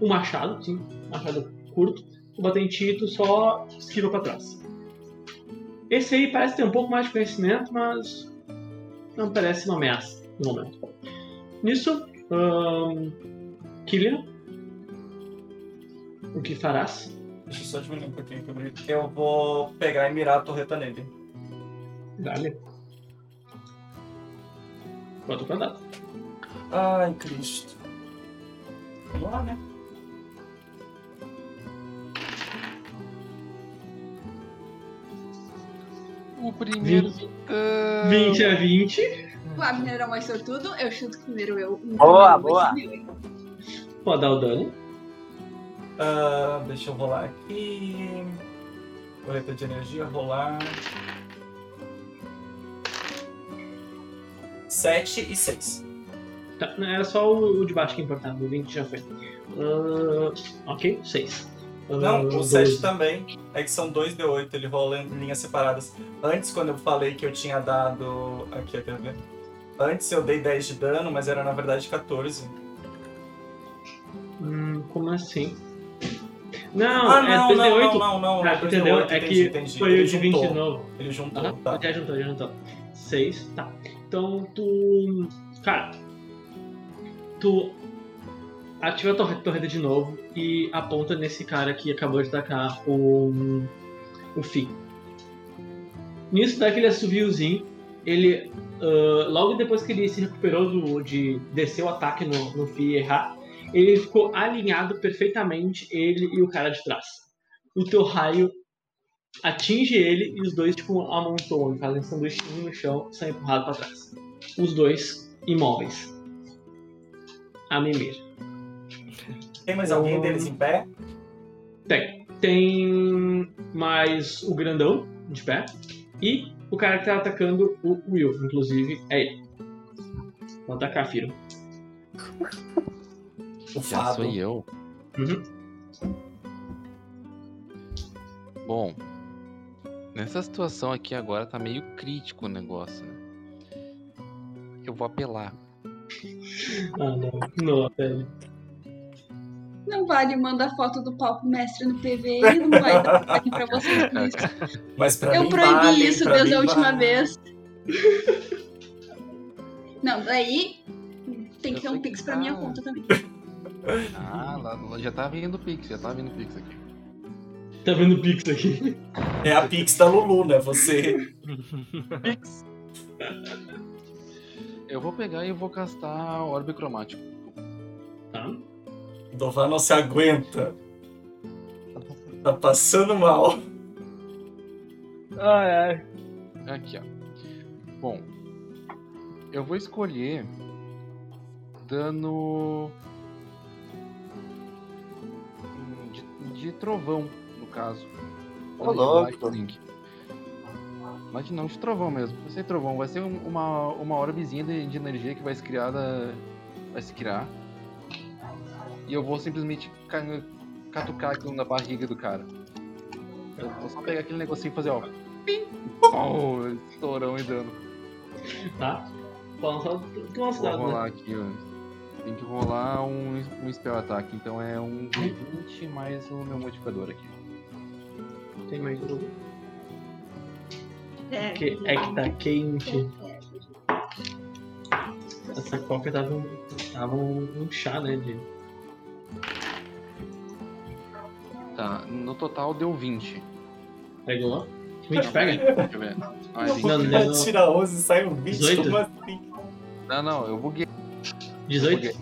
um machado, assim, um machado curto. Tu bate em ti e tu só esquiva pra trás. Esse aí parece ter um pouco mais de conhecimento, mas não parece uma ameaça no momento. Nisso, ahn, Killian, o que farás? Deixa eu só diminuir um pouquinho. que eu vou pegar e mirar a torreta nele. Dale. Bota pra dar. Ai, Cristo. Vamos lá, né? o primeiro. 20, Ah, 20 a 20. O Abner é o mais sortudo, eu chuto primeiro eu. Boa, boa. Pode dar o dano. Ah, deixa eu rolar aqui. Torreta de energia, rolar. 7 e 6. Tá, não, era só o, o de baixo que importava, o 20 já foi. Ah, ok, 6. Não, Ah, o 7 12. também. É que são 2 D8, ele rola em linhas separadas. Antes, quando eu falei que eu tinha dado. Aqui, quer ver? Antes eu dei 10 de dano, mas era na verdade 14. Hum, como assim? Não, ah, não, é não, 38. não, não, não. Ah, é 2D8, entendeu? É que entendi. foi Ele o de 20 juntou. de novo. Ele juntou, Aham, tá. já juntou, já juntou. 6, tá. Então tu. Cara. Tu ativa a torre- torreta de novo e aponta nesse cara que acabou de atacar o. o Fi. Nisso dá aquele assoviozinho. Ele. ah, logo depois que ele se recuperou do, de descer o ataque no, no Fi e errar, ele ficou alinhado perfeitamente, ele e o cara de trás. O teu raio atinge ele e os dois tipo amontoam, fazem sanduichinho no chão e são empurrados para trás. Os dois imóveis. A mimir. Tem mais alguém Eu- deles em pé? Tem. Tem mais o grandão de pé e o cara que tá atacando o Will, inclusive é ele. Vou atacar, Firo. O Já sou eu. Uhum. Bom, nessa situação aqui agora tá meio crítico o negócio, né? Eu vou apelar. Ah, não. Não, velho. Não vale mandar foto do pau pro mestre no PV, ele não vai dar pra vocês isso. Mas pra Eu mim proibi vale, isso desde a última vale. vez. Não, daí tem que ter um que pix pra minha tá. conta também. Ah, lá, lá já tá vindo o Pix, já tá vindo o Pix aqui. Tá vendo o Pix aqui? É a Pix da Lulu, né? Você. Eu vou pegar e vou castar Orbe Cromático. Tá. Dovan não se aguenta. Tá passando mal. Ai, ai. Aqui, ó. Bom, eu vou escolher dano de, de trovão, no caso. Ô, de louco. lightning. Mas não, de trovão mesmo. Vai ser trovão, vai ser um- uma, uma orbezinha de, de energia que vai se criar da- vai se criar. E eu vou simplesmente ca- catucar aquilo na barriga do cara. Eu vou só pegar aquele negocinho e fazer, ó. Pim! Oh, estourão e dano. Tá? Bom, só tu, Vou rolar né? aqui, ó. Tem que rolar um, um spell attack, então é um D20 mais o meu modificador aqui. Tem mais um. É, Que é que tá quente. Essa coca tava um, tava um, um chá, né? De... Tá, no total deu 20. Pegou? 20 pega? Deixa eu ver. Ah, é 20. Não, Vai não. tirar 11 e sai um 20. 18? Como assim? Não, não, eu buguei. 18?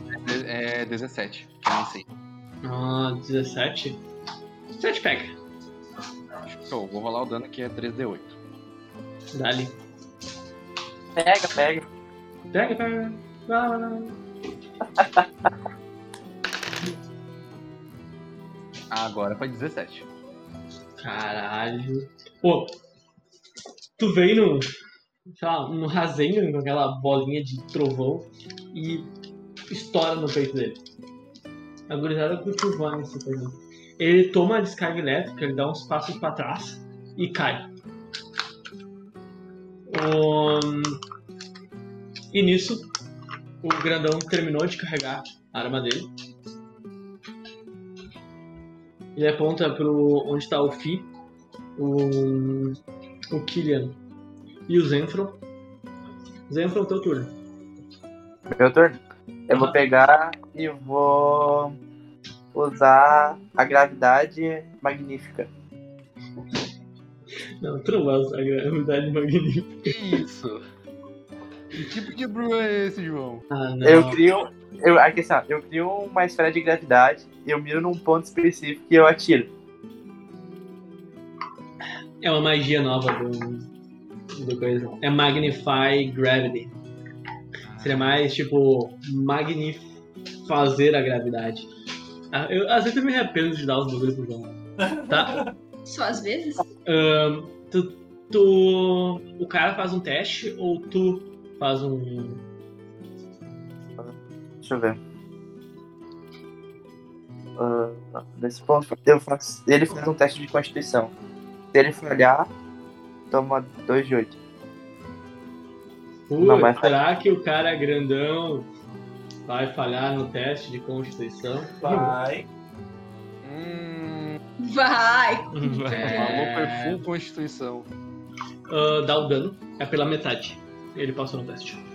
É 17. que eu nem sei. Ah, 17? 7 pega. Show, vou rolar o dano que é 3d8. Dali. Pega, pega. Pega, pega. Vai, vai, vai. Ah, agora foi 17. Caralho. Pô, tu veio no. Sei lá, no rasenho com aquela bolinha de trovão e estoura no peito dele. A gurizada voar nesse coisa. Ele toma a descarga elétrica, ele dá uns passos pra trás e cai. Um, E nisso, o grandão terminou de carregar a arma dele. Ele aponta pro onde tá o Fi, o, o Killian e o Zenfron. Zenfron, teu turno. Meu turno. Eu vou pegar e vou usar a gravidade magnífica. Não, tu não vai usar a gravidade magnífica. Que isso? Que tipo de brew é esse, João? Ah, não. Eu crio. Eu, aqui, assim, ó, eu crio uma esfera de gravidade, eu miro num ponto específico e eu atiro. É uma magia nova do, do coisa. É Magnify Gravity. Seria mais tipo magnif fazer a gravidade. Ah, Eu, às vezes eu me arrependo de dar os bagulhos pro João. Tá? Só às vezes? Ahn, tu, tu. O cara faz um teste ou tu faz um. Deixa eu ver. ah, nesse ponto, eu faço, ele faz um teste de constituição. Se ele falhar, toma 2 de 8. Putz, Não vai será que o cara grandão vai falhar no teste de constituição? Vai. Hum, Vai! o maluco é full constituição. Ah, dá o dano, é pela metade. Ele passou no teste.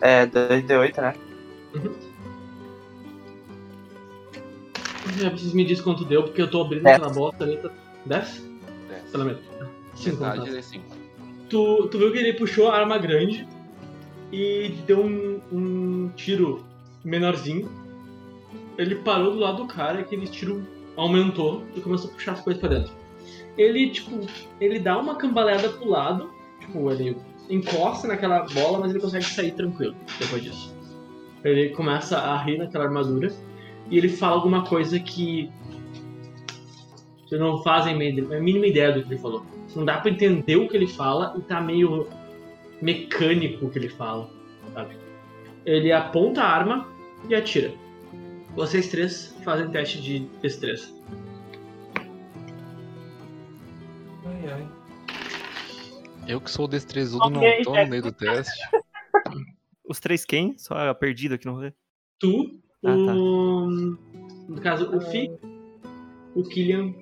É, 2 de 8, né? Já preciso me dizer quanto deu, porque eu tô abrindo Dez. aquela bosta ali. Tá... 10? Desce. Pela metade. Cinco, Metade tá. é 5. tu, tu viu que ele puxou a arma grande e deu um, um tiro menorzinho. Ele parou do lado do cara e aquele tiro aumentou e começou a puxar as coisas pra dentro. Ele, tipo, ele dá uma cambaleada pro lado, tipo, ele encosta naquela bola, mas ele consegue sair tranquilo depois disso. Ele começa a rir naquela armadura e ele fala alguma coisa que. Vocês não fazem a mínima ideia do que ele falou. Não dá pra entender o que ele fala e tá meio mecânico o que ele fala, sabe? Ele aponta a arma e atira. Vocês três fazem teste de destreza. Ai, ai. Eu que sou destrezudo não tô no meio do teste. Os três quem? Só perdido aqui no rolê. Tu, Ah, tá. o. No caso, o Fi, o Killian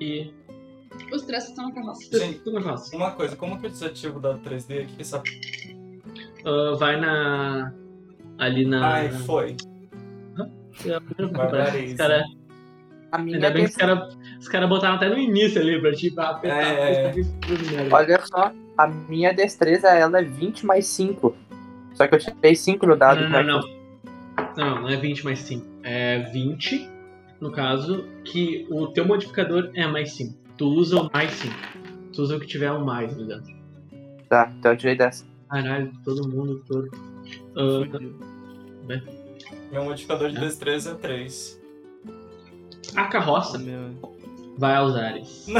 e. Os três estão na carroça. Gente. Tu não faz. Uma coisa, como que eu desativo da 3D aqui? Essa... Ah, vai na. Ali na. Ai, foi. É a. Os cara, A minha ainda bem que os destri- caras os cara botaram até no início ali pra tipo apertar. É. apertar Olha só, a minha destreza ela é 20 mais 5. Só que eu tirei 5 no dado. Não, né? não, não. Não, não é 20 mais 5. É 20, no caso, que o teu modificador é mais 5. Tu usa o mais 5. Tu usa o que tiver um mais ali dentro. Tá, então eu tirei 10. Caralho, todo mundo, todo. Ah, Meu modificador de É. destreza é 3. a carroça Meu... vai aos ares.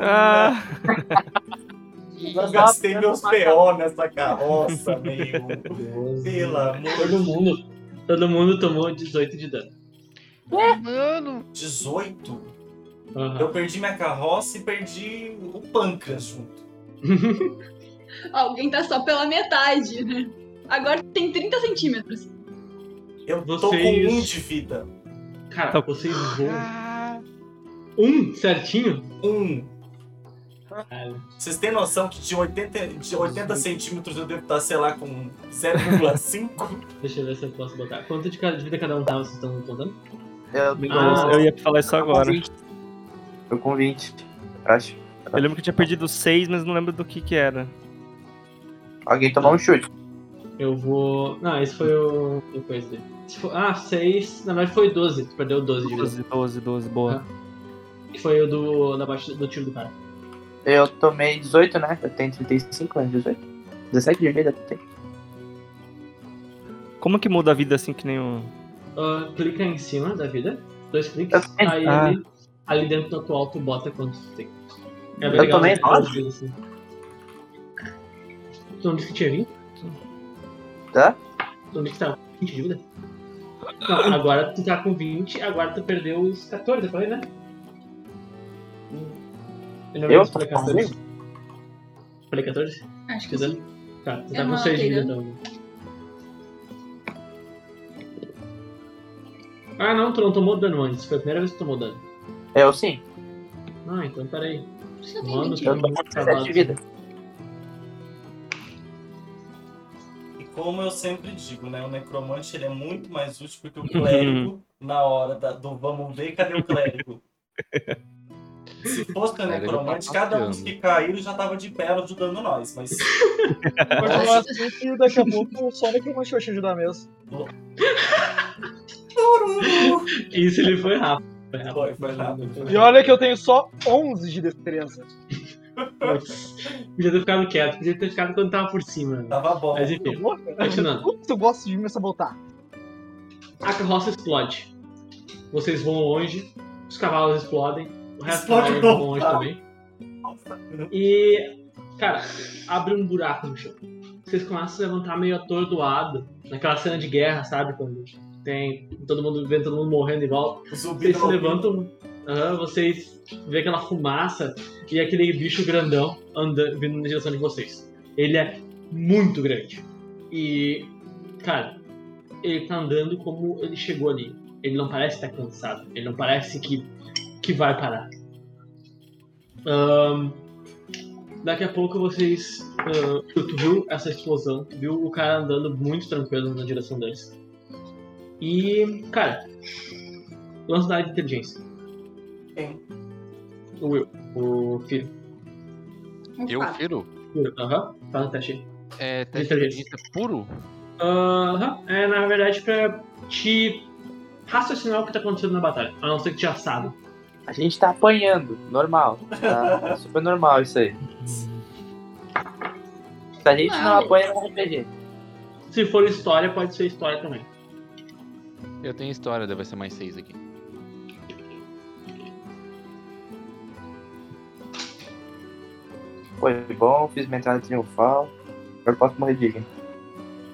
Ah, Eu gastei meus PO nessa carroça, meu. Pelo amor Todo mundo, todo mundo tomou 18 de dano. Mano! 18? Aham. Eu perdi minha carroça e perdi o pâncreas junto. Alguém tá só pela metade, né? Agora tem 30 centímetros. Eu tô Vocês- com um de vida. Cara, Tá. vocês voam. Um certinho? Um. Caralho. Vocês têm noção que de 80, de 80 centímetros eu devo estar, sei lá, com 0,5? Deixa eu ver se eu posso botar. Quanto de, cada- de vida cada um tá? Vocês estão contando? Eu Ah, eu ia falar isso agora. 20. Tô com 20, acho. Eu lembro que eu tinha perdido seis, mas não lembro do que que era. Alguém tomou um chute. Eu vou. Não, esse foi o. que coisa dele. Ah, 6. Na verdade foi 12. Tu perdeu 12 de vida. 12, 12, 12, boa. Que foi o do. da batida do tiro do cara. Eu tomei 18, né? Eu tenho 35, né? 18. 17 de vida tem. Como que muda a vida assim que nem um. Ah, clica em cima da vida. Dois cliques. Eu. Aí Ah. ali, ali dentro do atual tu bota quanto tu tem. É Eu tomei né, duas nove. vezes, assim. Tu não disse que tinha 20? Tá? Tu não disse que tava com 20 de vida? Não, agora tu tá com 20, agora tu perdeu os 14, eu falei, né? Eu não Eu com 14. Falei 14? Acho que sim. Tá, Eu tá com não 6 de vida então. Ah não, tu não tomou dano antes, foi a primeira vez que tu tomou dano. Eu sim. Ah, então peraí. Mano, 20. Eu tô com 17 de vida. E como eu sempre digo, né? O necromante ele é muito mais útil porque o clérigo, na hora da- do vamos ver, cadê o clérigo? Se fosse o Clérigo necromante, tá cada um que caíram já tava de pé ajudando nós. Mas eu acho que daqui a pouco só o necromante vai te ajudar mesmo. Isso ele foi rápido. Foi rápido. Foi, foi rápido. E olha que eu tenho só 11 de destreza. Podia ter ficado quieto, podia ter ficado quando tava por cima. tava bom. Mas enfim, continuando. Quanto eu gosto de me sabotar? A carroça explode. Vocês vão longe, os cavalos explodem, o resto Explode vai não, longe tá. também. E, cara, abre um buraco no chão. Vocês começam a se levantar meio atordoado, naquela cena de guerra, sabe? Quando tem todo mundo vendo todo mundo morrendo em volta. Vocês se Alpine. levantam, vocês vê aquela fumaça e aquele bicho grandão andando, vindo na direção de vocês. Ele é muito grande. E, cara, ele tá andando como ele chegou ali. Ele não parece estar cansado. Ele não parece que, que vai parar. Ahn, daqui a pouco vocês. ah, tu viu essa explosão, tu viu o cara andando muito tranquilo na direção deles. E, cara, lança da inteligência. Quem? O Will, o filho. Um Eu, fato. Firo? Aham, faz o teste aí. É teste de Inteligência. puro? Aham, é na verdade pra te raciocinar o que tá acontecendo na batalha. A não ser que tu já sabe. A gente tá apanhando, normal. Tá super normal isso aí. Se a gente não Não. apanha, não é RPG. Se for história, pode ser história também. Eu tenho história, deve ser mais seis aqui. Foi bom, fiz minha entrada triunfal. Agora posso morrer digno.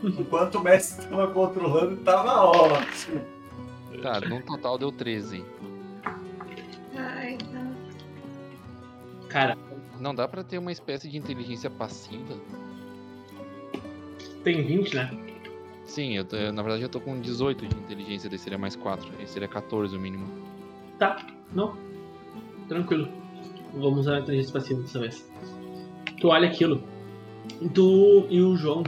Enquanto o mestre tava controlando, tava ótimo. Tá, no total deu 13. Cara, Não dá pra ter uma espécie de inteligência passiva? tem 20, né? Sim, eu na verdade eu tô com 18 de inteligência, daí seria mais 4. Aí seria 14 o mínimo. Tá, não. Tranquilo. Vamos usar a inteligência passiva dessa vez. Tu olha aquilo. Tu e o João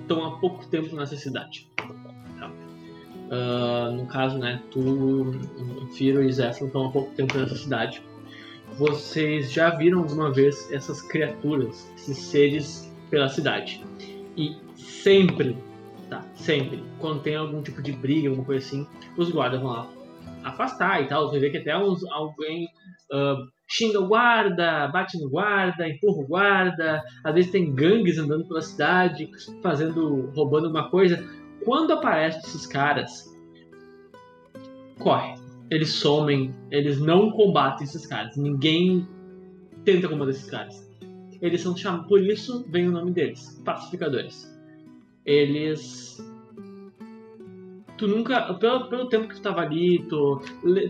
estão há pouco tempo nessa cidade. tá? Ah, no caso, né? Tu, Firo e Zephyr estão há pouco tempo nessa cidade. Vocês já viram alguma vez essas criaturas, esses seres pela cidade. E sempre, tá? Sempre, quando tem algum tipo de briga, alguma coisa assim, os guardas vão lá afastar e tal. Você vê que até uns, alguém ah, xinga o guarda, bate no guarda, empurra o guarda. Às vezes tem gangues andando pela cidade, fazendo, roubando alguma coisa. Quando aparecem esses caras, corre. Eles somem, eles não combatem esses caras. Ninguém tenta combater esses caras. Eles são chamados, por isso vem o nome deles, pacificadores. Eles tu nunca, pelo, pelo tempo que tu tava ali, tu,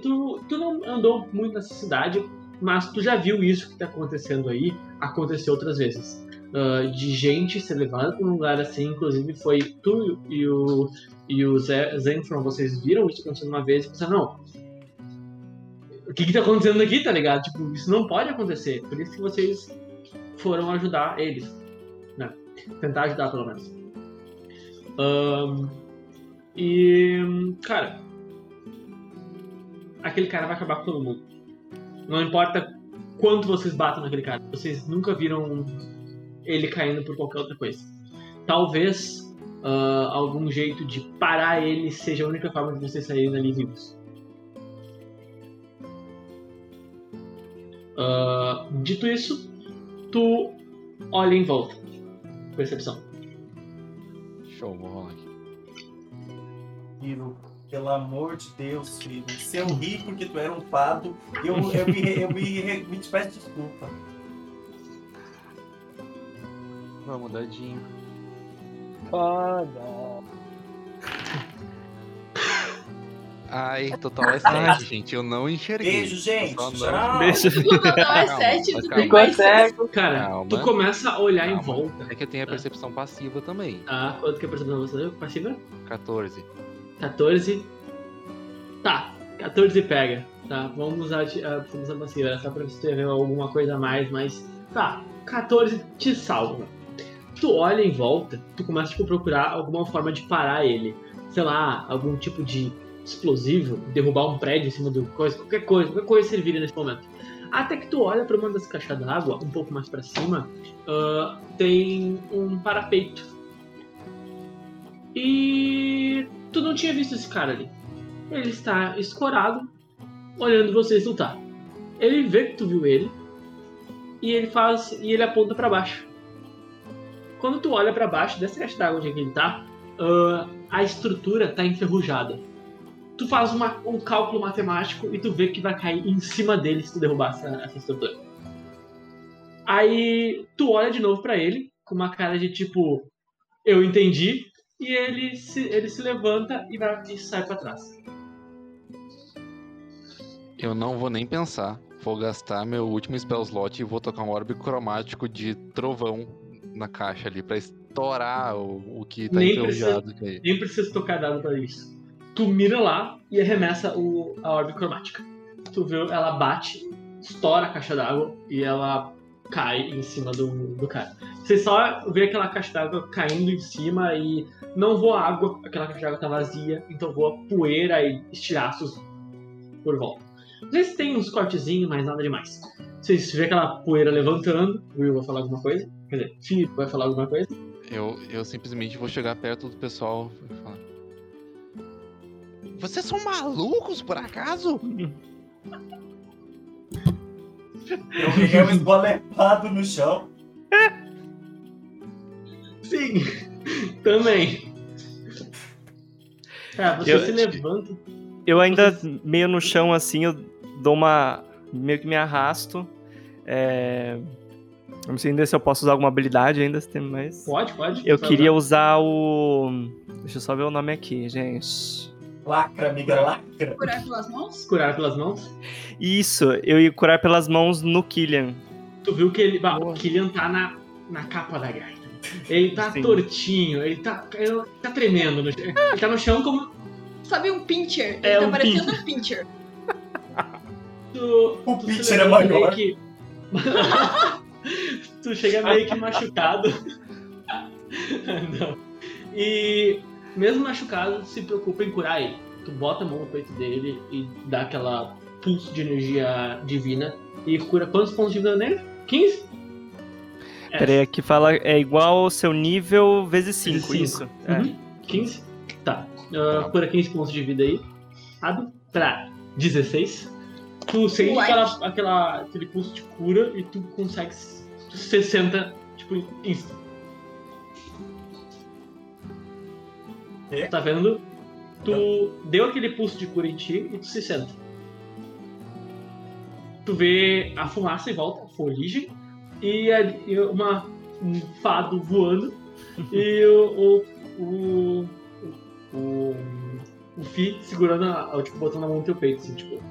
tu, tu não andou muito nessa cidade, mas tu já viu isso que tá acontecendo aí, acontecer outras vezes. Ah, de gente ser levada pra um lugar assim, inclusive foi tu e o, e o Ze- Zenfron, vocês viram isso acontecendo uma vez e pensaram, não, o que que tá acontecendo aqui, tá ligado? Tipo, isso não pode acontecer, por isso que vocês foram ajudar eles, né? Tentar ajudar pelo menos. Ahn, e, cara, aquele cara vai acabar com todo mundo. Não importa quanto vocês batam naquele cara, vocês nunca viram ele caindo por qualquer outra coisa. Talvez ah, algum jeito de parar ele seja a única forma de vocês saírem dali vivos. Ah, dito isso, tu olha em volta. Percepção. Show, vou rolar aqui. Firo, pelo amor de Deus, Firo. Se eu ri porque tu era um fado, eu, eu, me, eu me, me te peço desculpa. Vamos, dadinho. Fada. Ai, total é 7, gente. Eu não enxerguei. Beijo, gente. Não-. Beijo. Total é Calma, 7, mas tu calma. tem Ficou mais seis. cego. Cara, Calma. tu começa a olhar em Calma. volta. É que eu tenho a percepção passiva também. Tá, quanto que é a percepção você? Passiva? 14. 14. Tá, 14 pega. Tá, vamos usar a percepção passiva. Era só pra você ver alguma coisa a mais, mas. Tá, 14 te salva. Tu olha em volta, tu começa tipo, a procurar alguma forma de parar ele. Sei lá, algum tipo de explosivo, derrubar um prédio em cima do coisa, qualquer coisa, qualquer coisa serviria nesse momento. Até que tu olha pra uma das caixas d'água, um pouco mais pra cima, ah, tem um parapeito. E tu não tinha visto esse cara ali. Ele está escorado, olhando vocês lutar. Ele vê que tu viu ele e ele faz e ele aponta pra baixo. Quando tu olha pra baixo dessa caixa d'água onde é ele tá, ah, a estrutura tá enferrujada. Tu faz uma- um cálculo matemático e tu vê que vai cair em cima dele se tu derrubar essa, essa estrutura. Aí tu olha de novo pra ele com uma cara de tipo, eu entendi, e ele se, ele se levanta e, vai, e sai pra trás. Eu não vou nem pensar. Vou gastar meu último spell slot e vou tocar um orbe cromático de trovão na caixa ali pra estourar o, o que tá Nem enferrujado. Nem precisa tocar dado pra isso. Tu mira lá e arremessa o, a orbe cromática. Tu vê, ela bate, estoura a caixa d'água e ela cai em cima do, do cara. Você só vê aquela caixa d'água caindo em cima e não voa água, aquela caixa d'água tá vazia, então voa poeira e estilhaços por volta. Vezes tem uns cortezinhos, mas nada demais. Vocês vê aquela poeira levantando, o Will vai falar alguma coisa, quer dizer, Filipe vai falar alguma coisa. Eu, eu simplesmente vou chegar perto do pessoal e falar. Vocês são malucos, por acaso? Eu peguei um esbolepado no chão. Sim, também. Tá, você Eu- se levanta. Eu ainda meio no chão assim, eu dou uma. meio que me arrasto. É... eu Não sei ainda se eu posso usar alguma habilidade ainda, se tem mais. Pode, pode. Eu queria usar o. Deixa eu só ver o nome aqui, gente. Lacra, amiga, lacra. Curar pelas mãos? curar pelas mãos. Isso, eu ia curar pelas mãos no Killian. Tu viu que ele. bah, o. Killian tá na, na capa da gaita. Ele tá Sim. tortinho, ele tá, ele tá tremendo. No, chão. ele tá no chão como. Sabe um pincher? Ele É, tá um parecendo um pincher. Tu, O tu pitcher se é maior. que- tu chega meio que machucado. Não. E mesmo machucado, se preocupa em curar ele. Tu bota a mão no peito dele e dá aquela pulso de energia divina e cura quantos pontos de vida nele? 15? É, Peraí, aqui fala é igual ao seu nível vezes 5, Vezes cinco. isso. É. Uhum. 15? Tá. Ah, cura 15 pontos de vida aí. Abre pra 16. Tu sente aquela, aquela, aquele pulso de cura e tu consegue 60, tipo, insta. Quê? Tá vendo? Tu deu aquele pulso de cura em ti e tu se senta. Tu vê a fumaça em volta, a e, ali- e uma, um fado voando e o, o, o, o, o Fi segurando, a, tipo, botando a mão no teu peito, assim, tipo.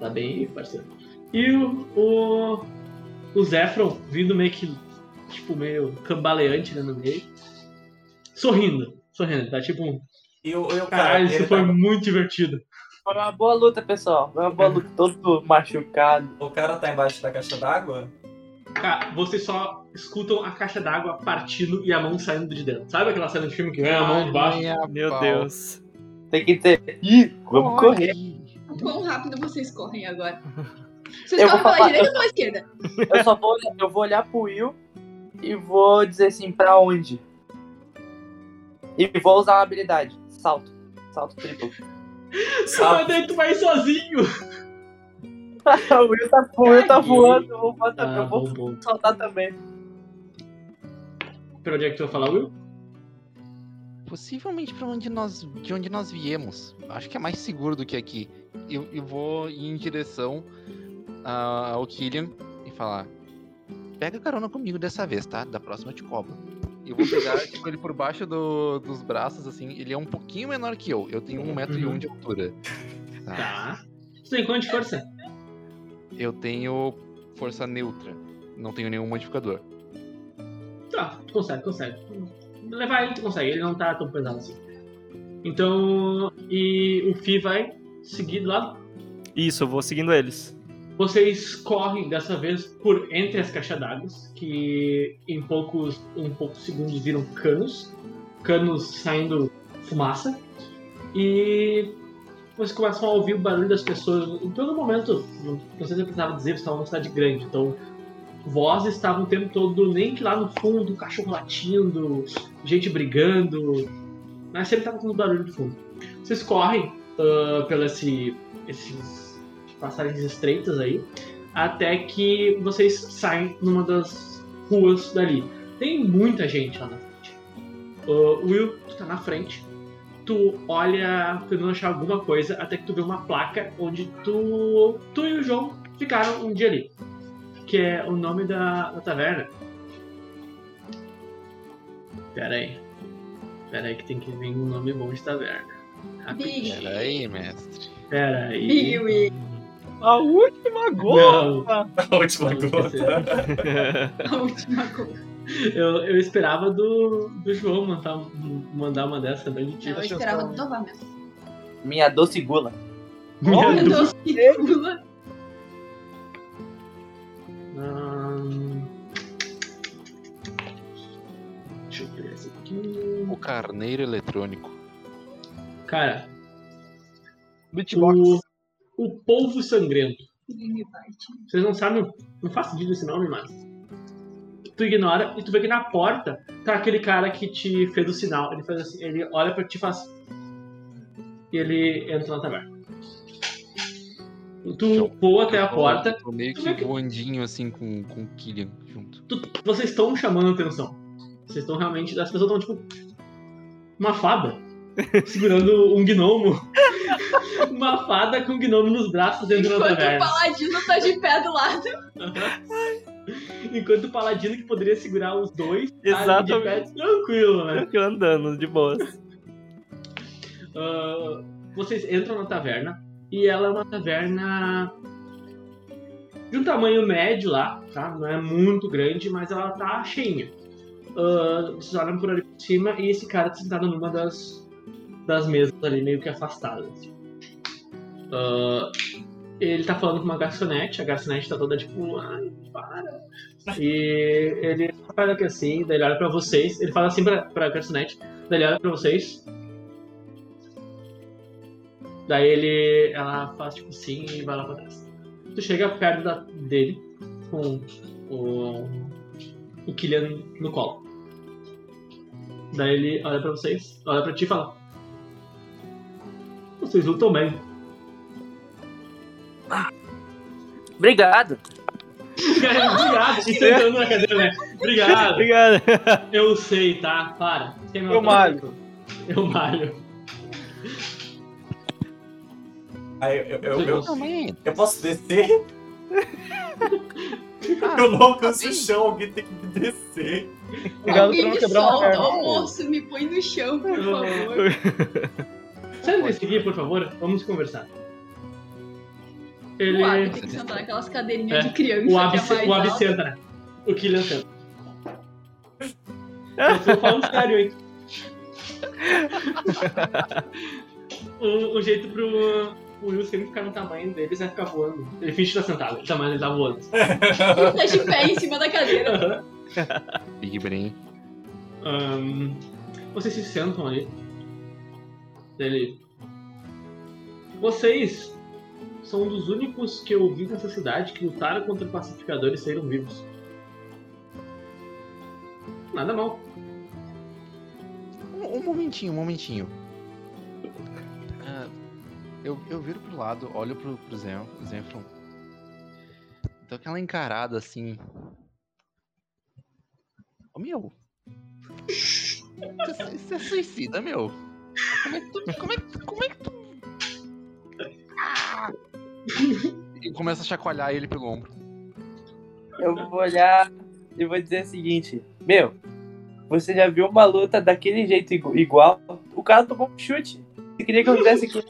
Tá bem parceiro. E o, o, o Zefron vindo meio que, tipo, meio cambaleante, né, no meio. Sorrindo, sorrindo, tá tipo um. E o, e o cara, Caralho, isso foi muito divertido. Foi uma boa luta, pessoal. Foi uma boa luta. Todo machucado. o cara tá embaixo da caixa d'água? Cara, vocês só escutam a caixa d'água partindo e a mão saindo de dentro. Sabe aquela cena de filme que vem a mão de baixo? Minha Meu pau. Deus. Tem que ter. Ih, vamos correr. Quão rápido vocês correm agora? Vocês Eu vou correm pela direita ou pela esquerda? Eu só vou olhar, eu vou olhar pro Will e vou dizer assim, pra onde? E vou usar uma habilidade. Salto. Salto triplo. Mas Sabe? daí tu vai sozinho. o Will tá, o Will tá voando. Eu vou, Ah, eu vou bom, bom. saltar também. Pra onde é que tu vai falar, Will? Possivelmente pra onde nós, de onde nós viemos. Acho que é mais seguro do que aqui. Eu, eu vou ir em direção a- ao Killian e falar: Pega carona comigo dessa vez, tá? Da próxima eu te cobro. Eu vou pegar tipo, ele por baixo do- dos braços, assim. Ele é um pouquinho menor que eu. Eu tenho um metro e um de altura. Tá. Tá. Tu tem quanto de força? Eu tenho força neutra. Não tenho nenhum modificador. Tá, tu consegue, consegue. Levar ele, tu consegue, ele não tá tão pesado assim. Então, e o Fi vai seguir do lado. Isso, eu vou seguindo eles. Vocês correm dessa vez por entre as caixas d'água, que em poucos, em poucos segundos viram canos, canos saindo fumaça, e vocês começam a ouvir o barulho das pessoas. Em todo momento, sei se eu precisava dizer, vocês estavam numa cidade grande, então vozes estavam o tempo todo, nem que lá no fundo, cachorro latindo, gente brigando, mas sempre tava com barulho de fundo. Vocês correm ah, pelo esse, esses passagens estreitas aí, até que vocês saem numa das ruas dali. Tem muita gente lá na frente. Uh, Will, tu tá na frente. Tu olha tentando achar alguma coisa até que tu vê uma placa onde tu, tu e o João ficaram um dia ali. Que é o nome da, da taverna. Pera aí. Pera aí que tem que vir um nome bom de taverna. Rapidinho. Pera aí, mestre. Pera aí. A última gota! A última Não, gota. A última coisa. Eu, eu esperava do, do João mandar, mandar uma dessa também de ti. Eu esperava do Dovar mesmo. Minha doce gula. Minha dúvida. Deus, que pula. Ahn, Deixa eu pegar esse aqui. O carneiro eletrônico. Cara, Beatbox. o, o polvo sangrento. Vocês não sabem, não faz sentido esse nome, mas. Tu ignora e tu vê que na porta tá aquele cara que te fez o sinal. Ele faz assim, ele olha pra ti e faz. E ele entra na taverna. Tu voa até a porta. Tô meio que que- voandinho assim com, com o Killian junto. tu- vocês estão chamando atenção. Vocês estão realmente. As pessoas estão tipo. Uma fada. Segurando um gnomo. uma fada com um gnomo nos braços dentro da Enquanto o taverna. paladino tá de pé do lado. Enquanto o paladino que poderia segurar os dois. tá de pé, tranquilo, né? Tranquilo andando, de boas. Ah, vocês entram na taverna e ela é uma taverna de um tamanho médio lá, tá? Não é muito grande, mas ela tá cheinha. Ah, vocês olham por ali por cima e esse cara tá sentado numa das, das mesas ali, meio que afastadas. Ah, ele tá falando com uma garçonete, a garçonete tá toda tipo, ai, para. E ele faz aqui assim, daí ele olha pra vocês, ele fala assim pra, pra garçonete, daí ele olha pra vocês, Daí ele. Ela faz tipo sim e vai lá pra trás. Tu chega perto da, dele com o. o Killian no colo. Daí ele olha pra vocês, olha pra ti e fala. Vocês lutam bem. Obrigado. Obrigado, sentando na cadeira, né? Obrigado. Obrigado. Eu sei, tá? Para. Tem meu Eu malho. Eu malho. Aí eu, eu, eu, eu posso descer? eu não alcanço o chão, alguém tem que me descer. Alguém não me quebrar uma solta, perna. ô moço, me põe no chão, por favor. Senta desse aqui, por favor. Vamos conversar. Ele. O Abi tem que sentar naquelas cadeirinhas É, de criança O Ab, que é mais o Ab senta, né? O Killian senta. Eu tô falando sério, hein? o, o jeito pro o Will sempre ficar no tamanho deles é ficar voando. Ele finge que tá sentado, o tamanho ele tá voando. Tá de pé em cima da cadeira. Big Brain. Ahn, vocês se sentam ali. Ele. Vocês são um dos únicos que eu vi nessa cidade que lutaram contra pacificadores e saíram vivos. Nada mal. Um, um momentinho, um momentinho. Ah, eu, eu viro pro lado, olho pro, pro Zen, Zenfron. Dou aquela encarada assim. Ô meu! Você é suicida, meu! Como é que tu. Como é que tu. Como é que tu. Ah! E começa a chacoalhar ele pelo ombro. Eu vou olhar e vou dizer o seguinte: Meu, você já viu uma luta daquele jeito igu- igual? O cara tomou um chute. Você queria que eu fizesse aqui?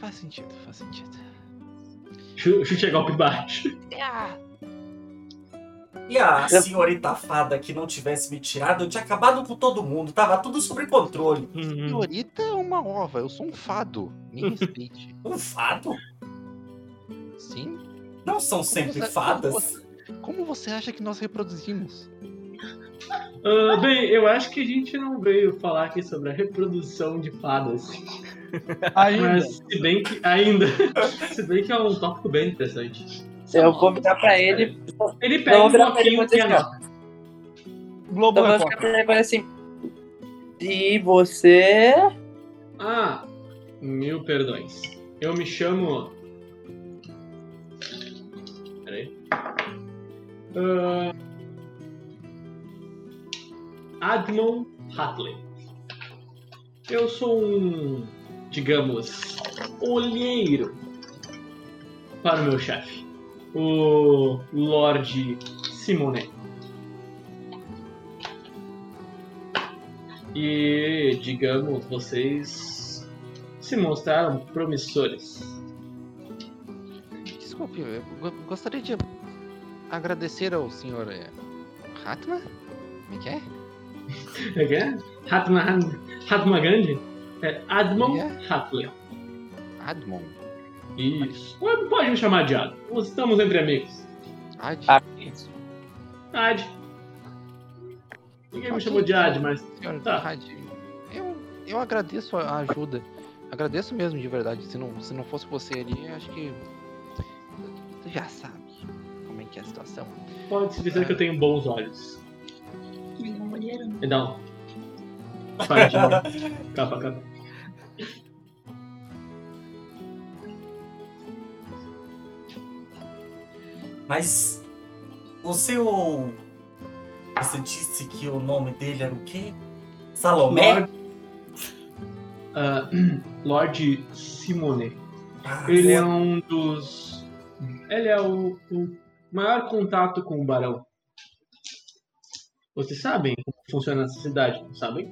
Faz sentido, faz sentido. Chu- Chute é golpe baixo. E a senhorita fada que não tivesse me tirado, eu tinha acabado com todo mundo, tava tudo sob controle. Uhum. Senhorita é uma ova, eu sou um fado. Me respeite. Um fado? Sim? Não são sempre Como você- fadas. Como, como você acha que nós reproduzimos? Ah, bem, eu acho que a gente não veio falar aqui sobre a reprodução de fadas. Ainda. Mas se bem que. Ainda. se bem que é um tópico bem interessante. Eu vou virar pra ele. Ele pega um virar pra ele e dizer. Globo Então eu vou Repórter. pra ele e assim. E você. Ah, mil perdões. Eu me chamo. Peraí. Ah, Admon Hatley. Eu sou um, digamos, olheiro para o meu chefe, o Lord Simone. E, digamos, vocês se mostraram promissores. Desculpe, eu gostaria de agradecer ao senhor eh, Ratma? Como é que é? é que é? Ratma, grande Gandhi? É Admon yeah. É? Hatley. Admon? Isso. Pode pode me chamar de Ad. Nós Estamos entre amigos. Ad. Ad. Ninguém me chamou de Ad, mas Senhor Tá. Had, eu, eu agradeço a ajuda. Agradeço mesmo, de verdade. Se não, se não fosse você ali, acho que. Tu já sabe como é que é a situação. pode-se dizer que eu tenho bons olhos. Me dá uma olheira. Me dá um. Paradinho. capa, capa. Mas o seu. Você disse que o nome dele era o quê? Salomé? Lord, Ah, Lord Simone. Ah, Ele é um dos. Ele é o, o maior contato com o barão. Vocês sabem como funciona essa cidade, não sabem?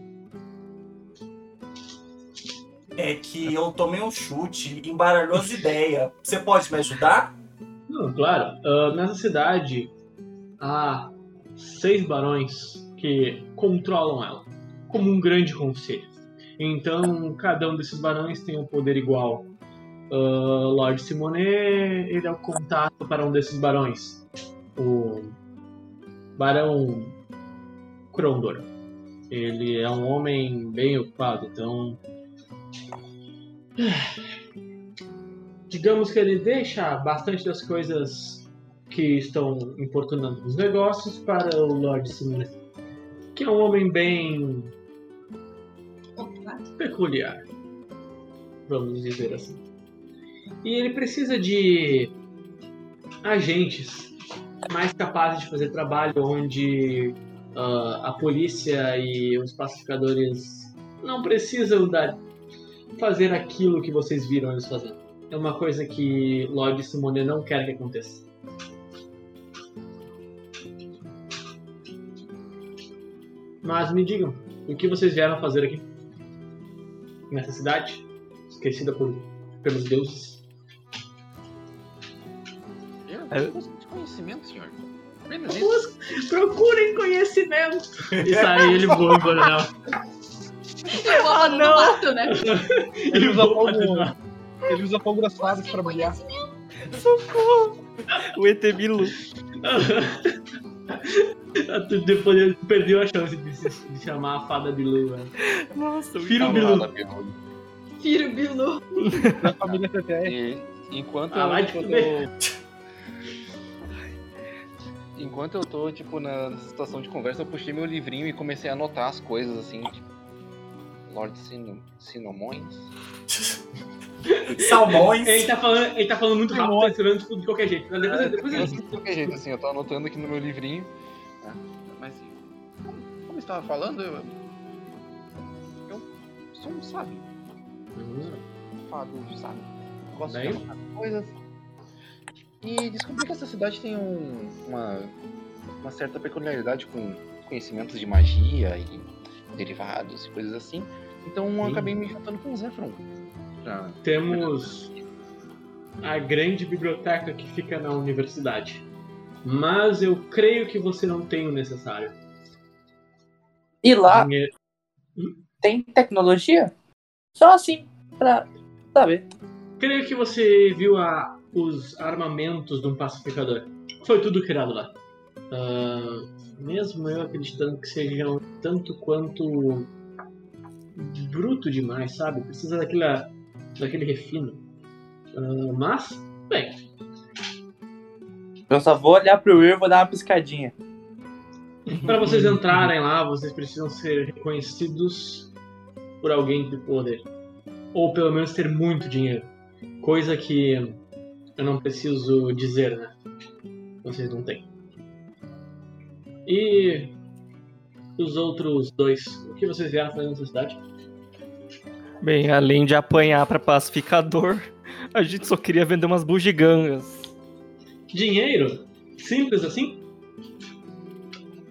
É que eu tomei um chute, embaralhou as ideias. Você pode me ajudar? Não, claro. Ah, nessa cidade há seis barões que controlam ela, como um grande conselho. Então, cada um desses barões tem um poder igual. Ah, Lord Simone, ele é o contato para um desses barões. O Barão Krondor. Ele é um homem bem ocupado, então. Digamos que ele deixa bastante das coisas que estão importunando os negócios para o Lord Simone, que é um homem bem peculiar, vamos dizer assim. E ele precisa de agentes mais capazes de fazer trabalho onde ah, a polícia e os pacificadores não precisam dar, fazer aquilo que vocês viram eles fazendo. É uma coisa que Lord Simone não quer que aconteça. Mas me digam, o que vocês vieram fazer aqui? Nessa cidade? Esquecida por, pelos deuses? Eu É. eu gosto de conhecimento, senhor. Apenas isso. Procurem conhecimento! E sai ele voa embora nela. Ah, não. Mato, né? Ele voa fogo, nela. Ele usa fogo das fadas pra brilhar. Socorro! O ET Bilu. Depois ele perdeu a chance de, se- de chamar a fada Bilu. velho. Nossa, o Firo Bilu. Firo Bilu. Da família. E enquanto, Ah, eu, enquanto eu. Enquanto eu tô, tipo, na situação de conversa, eu puxei meu livrinho e comecei a anotar as coisas, assim, tipo. Lord Sino... Sinomões? Salmões. Ele tá falando, ele tá falando muito rápido, Nossa. tá escrevendo tipo, de qualquer jeito. Mas depois, depois Eu de qualquer jeito, assim, eu tô anotando aqui no meu livrinho. tá? Mas, como, como eu estava falando, eu. Eu sou um sábio. Fado sábio. Gosto Daí? de coisas. E descobri que essa cidade tem um- uma, uma certa peculiaridade com conhecimentos de magia e derivados e coisas assim. Então eu acabei me juntando com o Zefron. Pra- Temos a grande biblioteca que fica na universidade. Mas eu creio que você não tem o necessário. E lá Dinheiro- tem tecnologia? Só assim, pra saber. Creio que você viu a- os armamentos de um pacificador. Foi tudo criado lá. Ah, mesmo eu acreditando que sejam tanto quanto bruto demais, sabe? Precisa daquela, daquele refino. Ah, mas, bem, Eu só vou olhar pro Will e vou dar uma piscadinha. para vocês entrarem lá, vocês precisam ser reconhecidos por alguém de poder. Ou pelo menos ter muito dinheiro. Coisa que eu não preciso dizer, né? Vocês não têm. E os outros dois, o que vocês vieram fazer nessa cidade? Bem, além de apanhar pra pacificador, a gente só queria vender umas bugigangas. Dinheiro? Simples assim?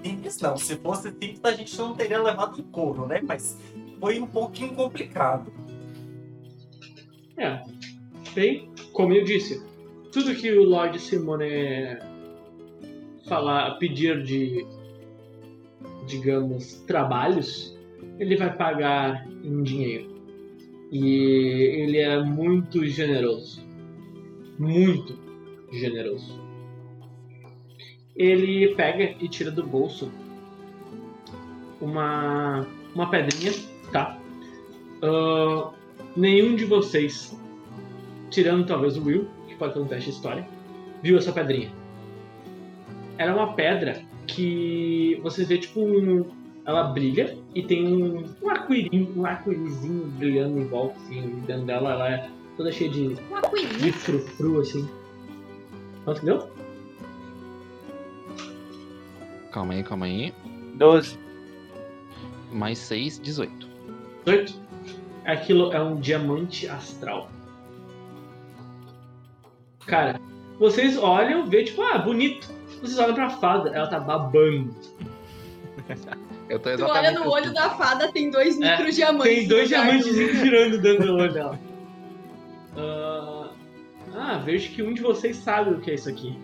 Simples não. Se fosse simples, a gente não teria levado um couro, né? Mas foi um pouquinho complicado. É. Bem, como eu disse, tudo que o Lord Simone falar, pedir de, digamos, trabalhos, ele vai pagar em dinheiro. E ele é muito generoso. Muito generoso. Ele pega e tira do bolso uma, uma pedrinha, tá? Ah, nenhum de vocês, tirando talvez o Will, que pode fazer um teste de história, viu essa pedrinha. Ela é uma pedra que vocês vê tipo um, ela brilha e tem um, um arco-íris, um arco-írisinho brilhando em volta, assim, e dentro dela ela é toda cheia de, Uma de frufru, assim. Quanto que deu? Calma aí, calma aí. 12. Mais 6, 18. 18? Aquilo é um diamante astral. Cara, vocês olham, vê tipo, ah, bonito. Vocês olham pra fada, ela tá babando. Eu tô Tu exatamente olha no assim. olho da fada, tem dois micro diamantes. Tem dois diamantes girando dentro do olho dela. Ah, ah, vejo que um de vocês sabe o que é isso aqui.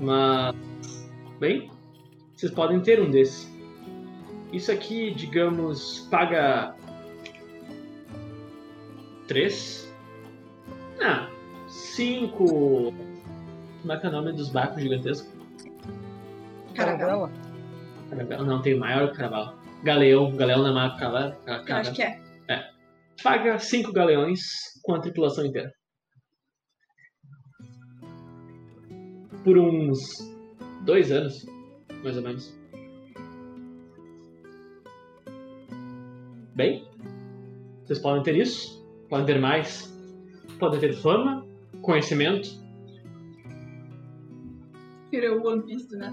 Mas, bem, vocês podem ter um desses. Isso aqui, digamos, paga. Três? Ah, cinco. Como é que é o nome dos barcos gigantescos? Caravela. Caravela- Não, tem o maior cavalo. Galeão. Galeão não é maior que cavalo. Eu acho que é. Paga cinco galeões com a tripulação inteira. Por uns dois anos, mais ou menos. Bem, vocês podem ter isso, podem ter mais, podem ter fama, conhecimento. Virou o One Piece, né?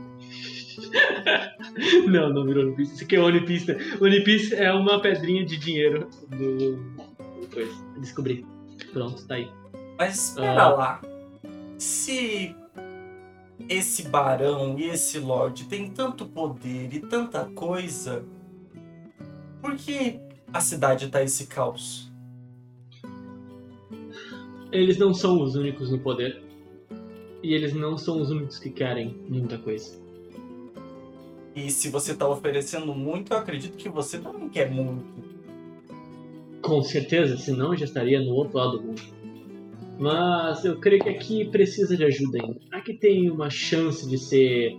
Não, não virou One Piece. Isso aqui é One Piece. One Piece é uma pedrinha de dinheiro do. coisa. Descobri. Pronto, tá aí. Mas espera Ah. lá. Se esse barão e esse lord têm tanto poder e tanta coisa, por que a cidade tá esse caos? Eles não são os únicos no poder. E eles não são os únicos que querem muita coisa. E se você tá oferecendo muito, eu acredito que você também quer muito. Com certeza, senão eu já estaria no outro lado do mundo. Mas eu creio que aqui precisa de ajuda ainda. Aqui tem uma chance de ser.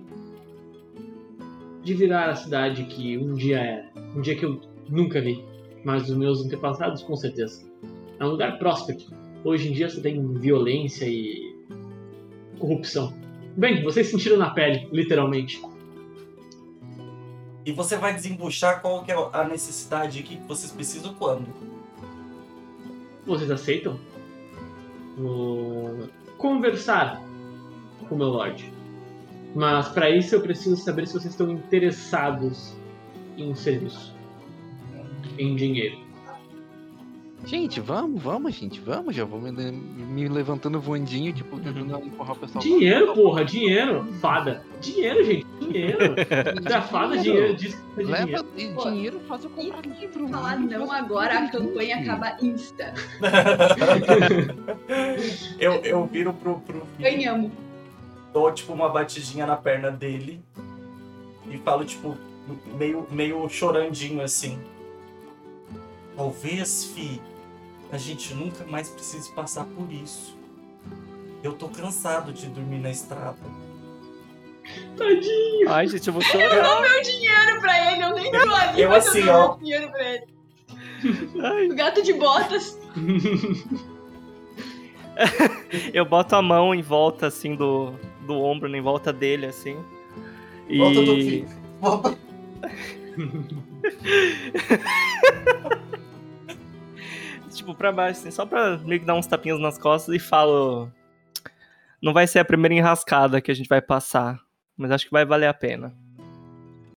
de virar a cidade que um dia era. Um dia que eu nunca vi. Mas os meus antepassados, com certeza. É um lugar próspero. Hoje em dia você tem violência e. corrupção. Bem, vocês sentiram na pele, literalmente. E você vai desembuchar qual que é a necessidade aqui que vocês precisam quando? Vocês aceitam? Vou conversar com o meu Lorde. Mas para isso eu preciso saber se vocês estão interessados em um serviço. Em dinheiro. Gente, vamos, vamos, gente, vamos. Já vou me, me levantando voandinho, tipo, tentando empurrar o pessoal. Dinheiro, porra, dinheiro. Fada. Dinheiro, gente, dinheiro. Da fada, dinheiro. Diz de Leva dinheiro. e Pô, dinheiro, faz eu comprar livro. Falar mano, não faz agora, a campanha gente. acaba insta. eu, eu viro pro, pro Ganhamos. dou tipo uma batidinha na perna dele e falo tipo meio meio chorandinho assim. Talvez, fi, a gente nunca mais precise passar por isso. Eu tô cansado de dormir na estrada. Tadinho. Ai, gente, eu vou Eu chorar. dou meu dinheiro pra ele, eu nem tô ali, Eu mas assim, eu dou ó. meu dinheiro pra ele. Ai. O gato de botas. Eu boto a mão em volta, assim, do, do ombro, em volta dele, assim. E... Volta do filho. Volta. tipo, pra baixo, assim, só pra meio que dar uns tapinhas nas costas e falo. Não vai ser a primeira enrascada que a gente vai passar, mas acho que vai valer a pena.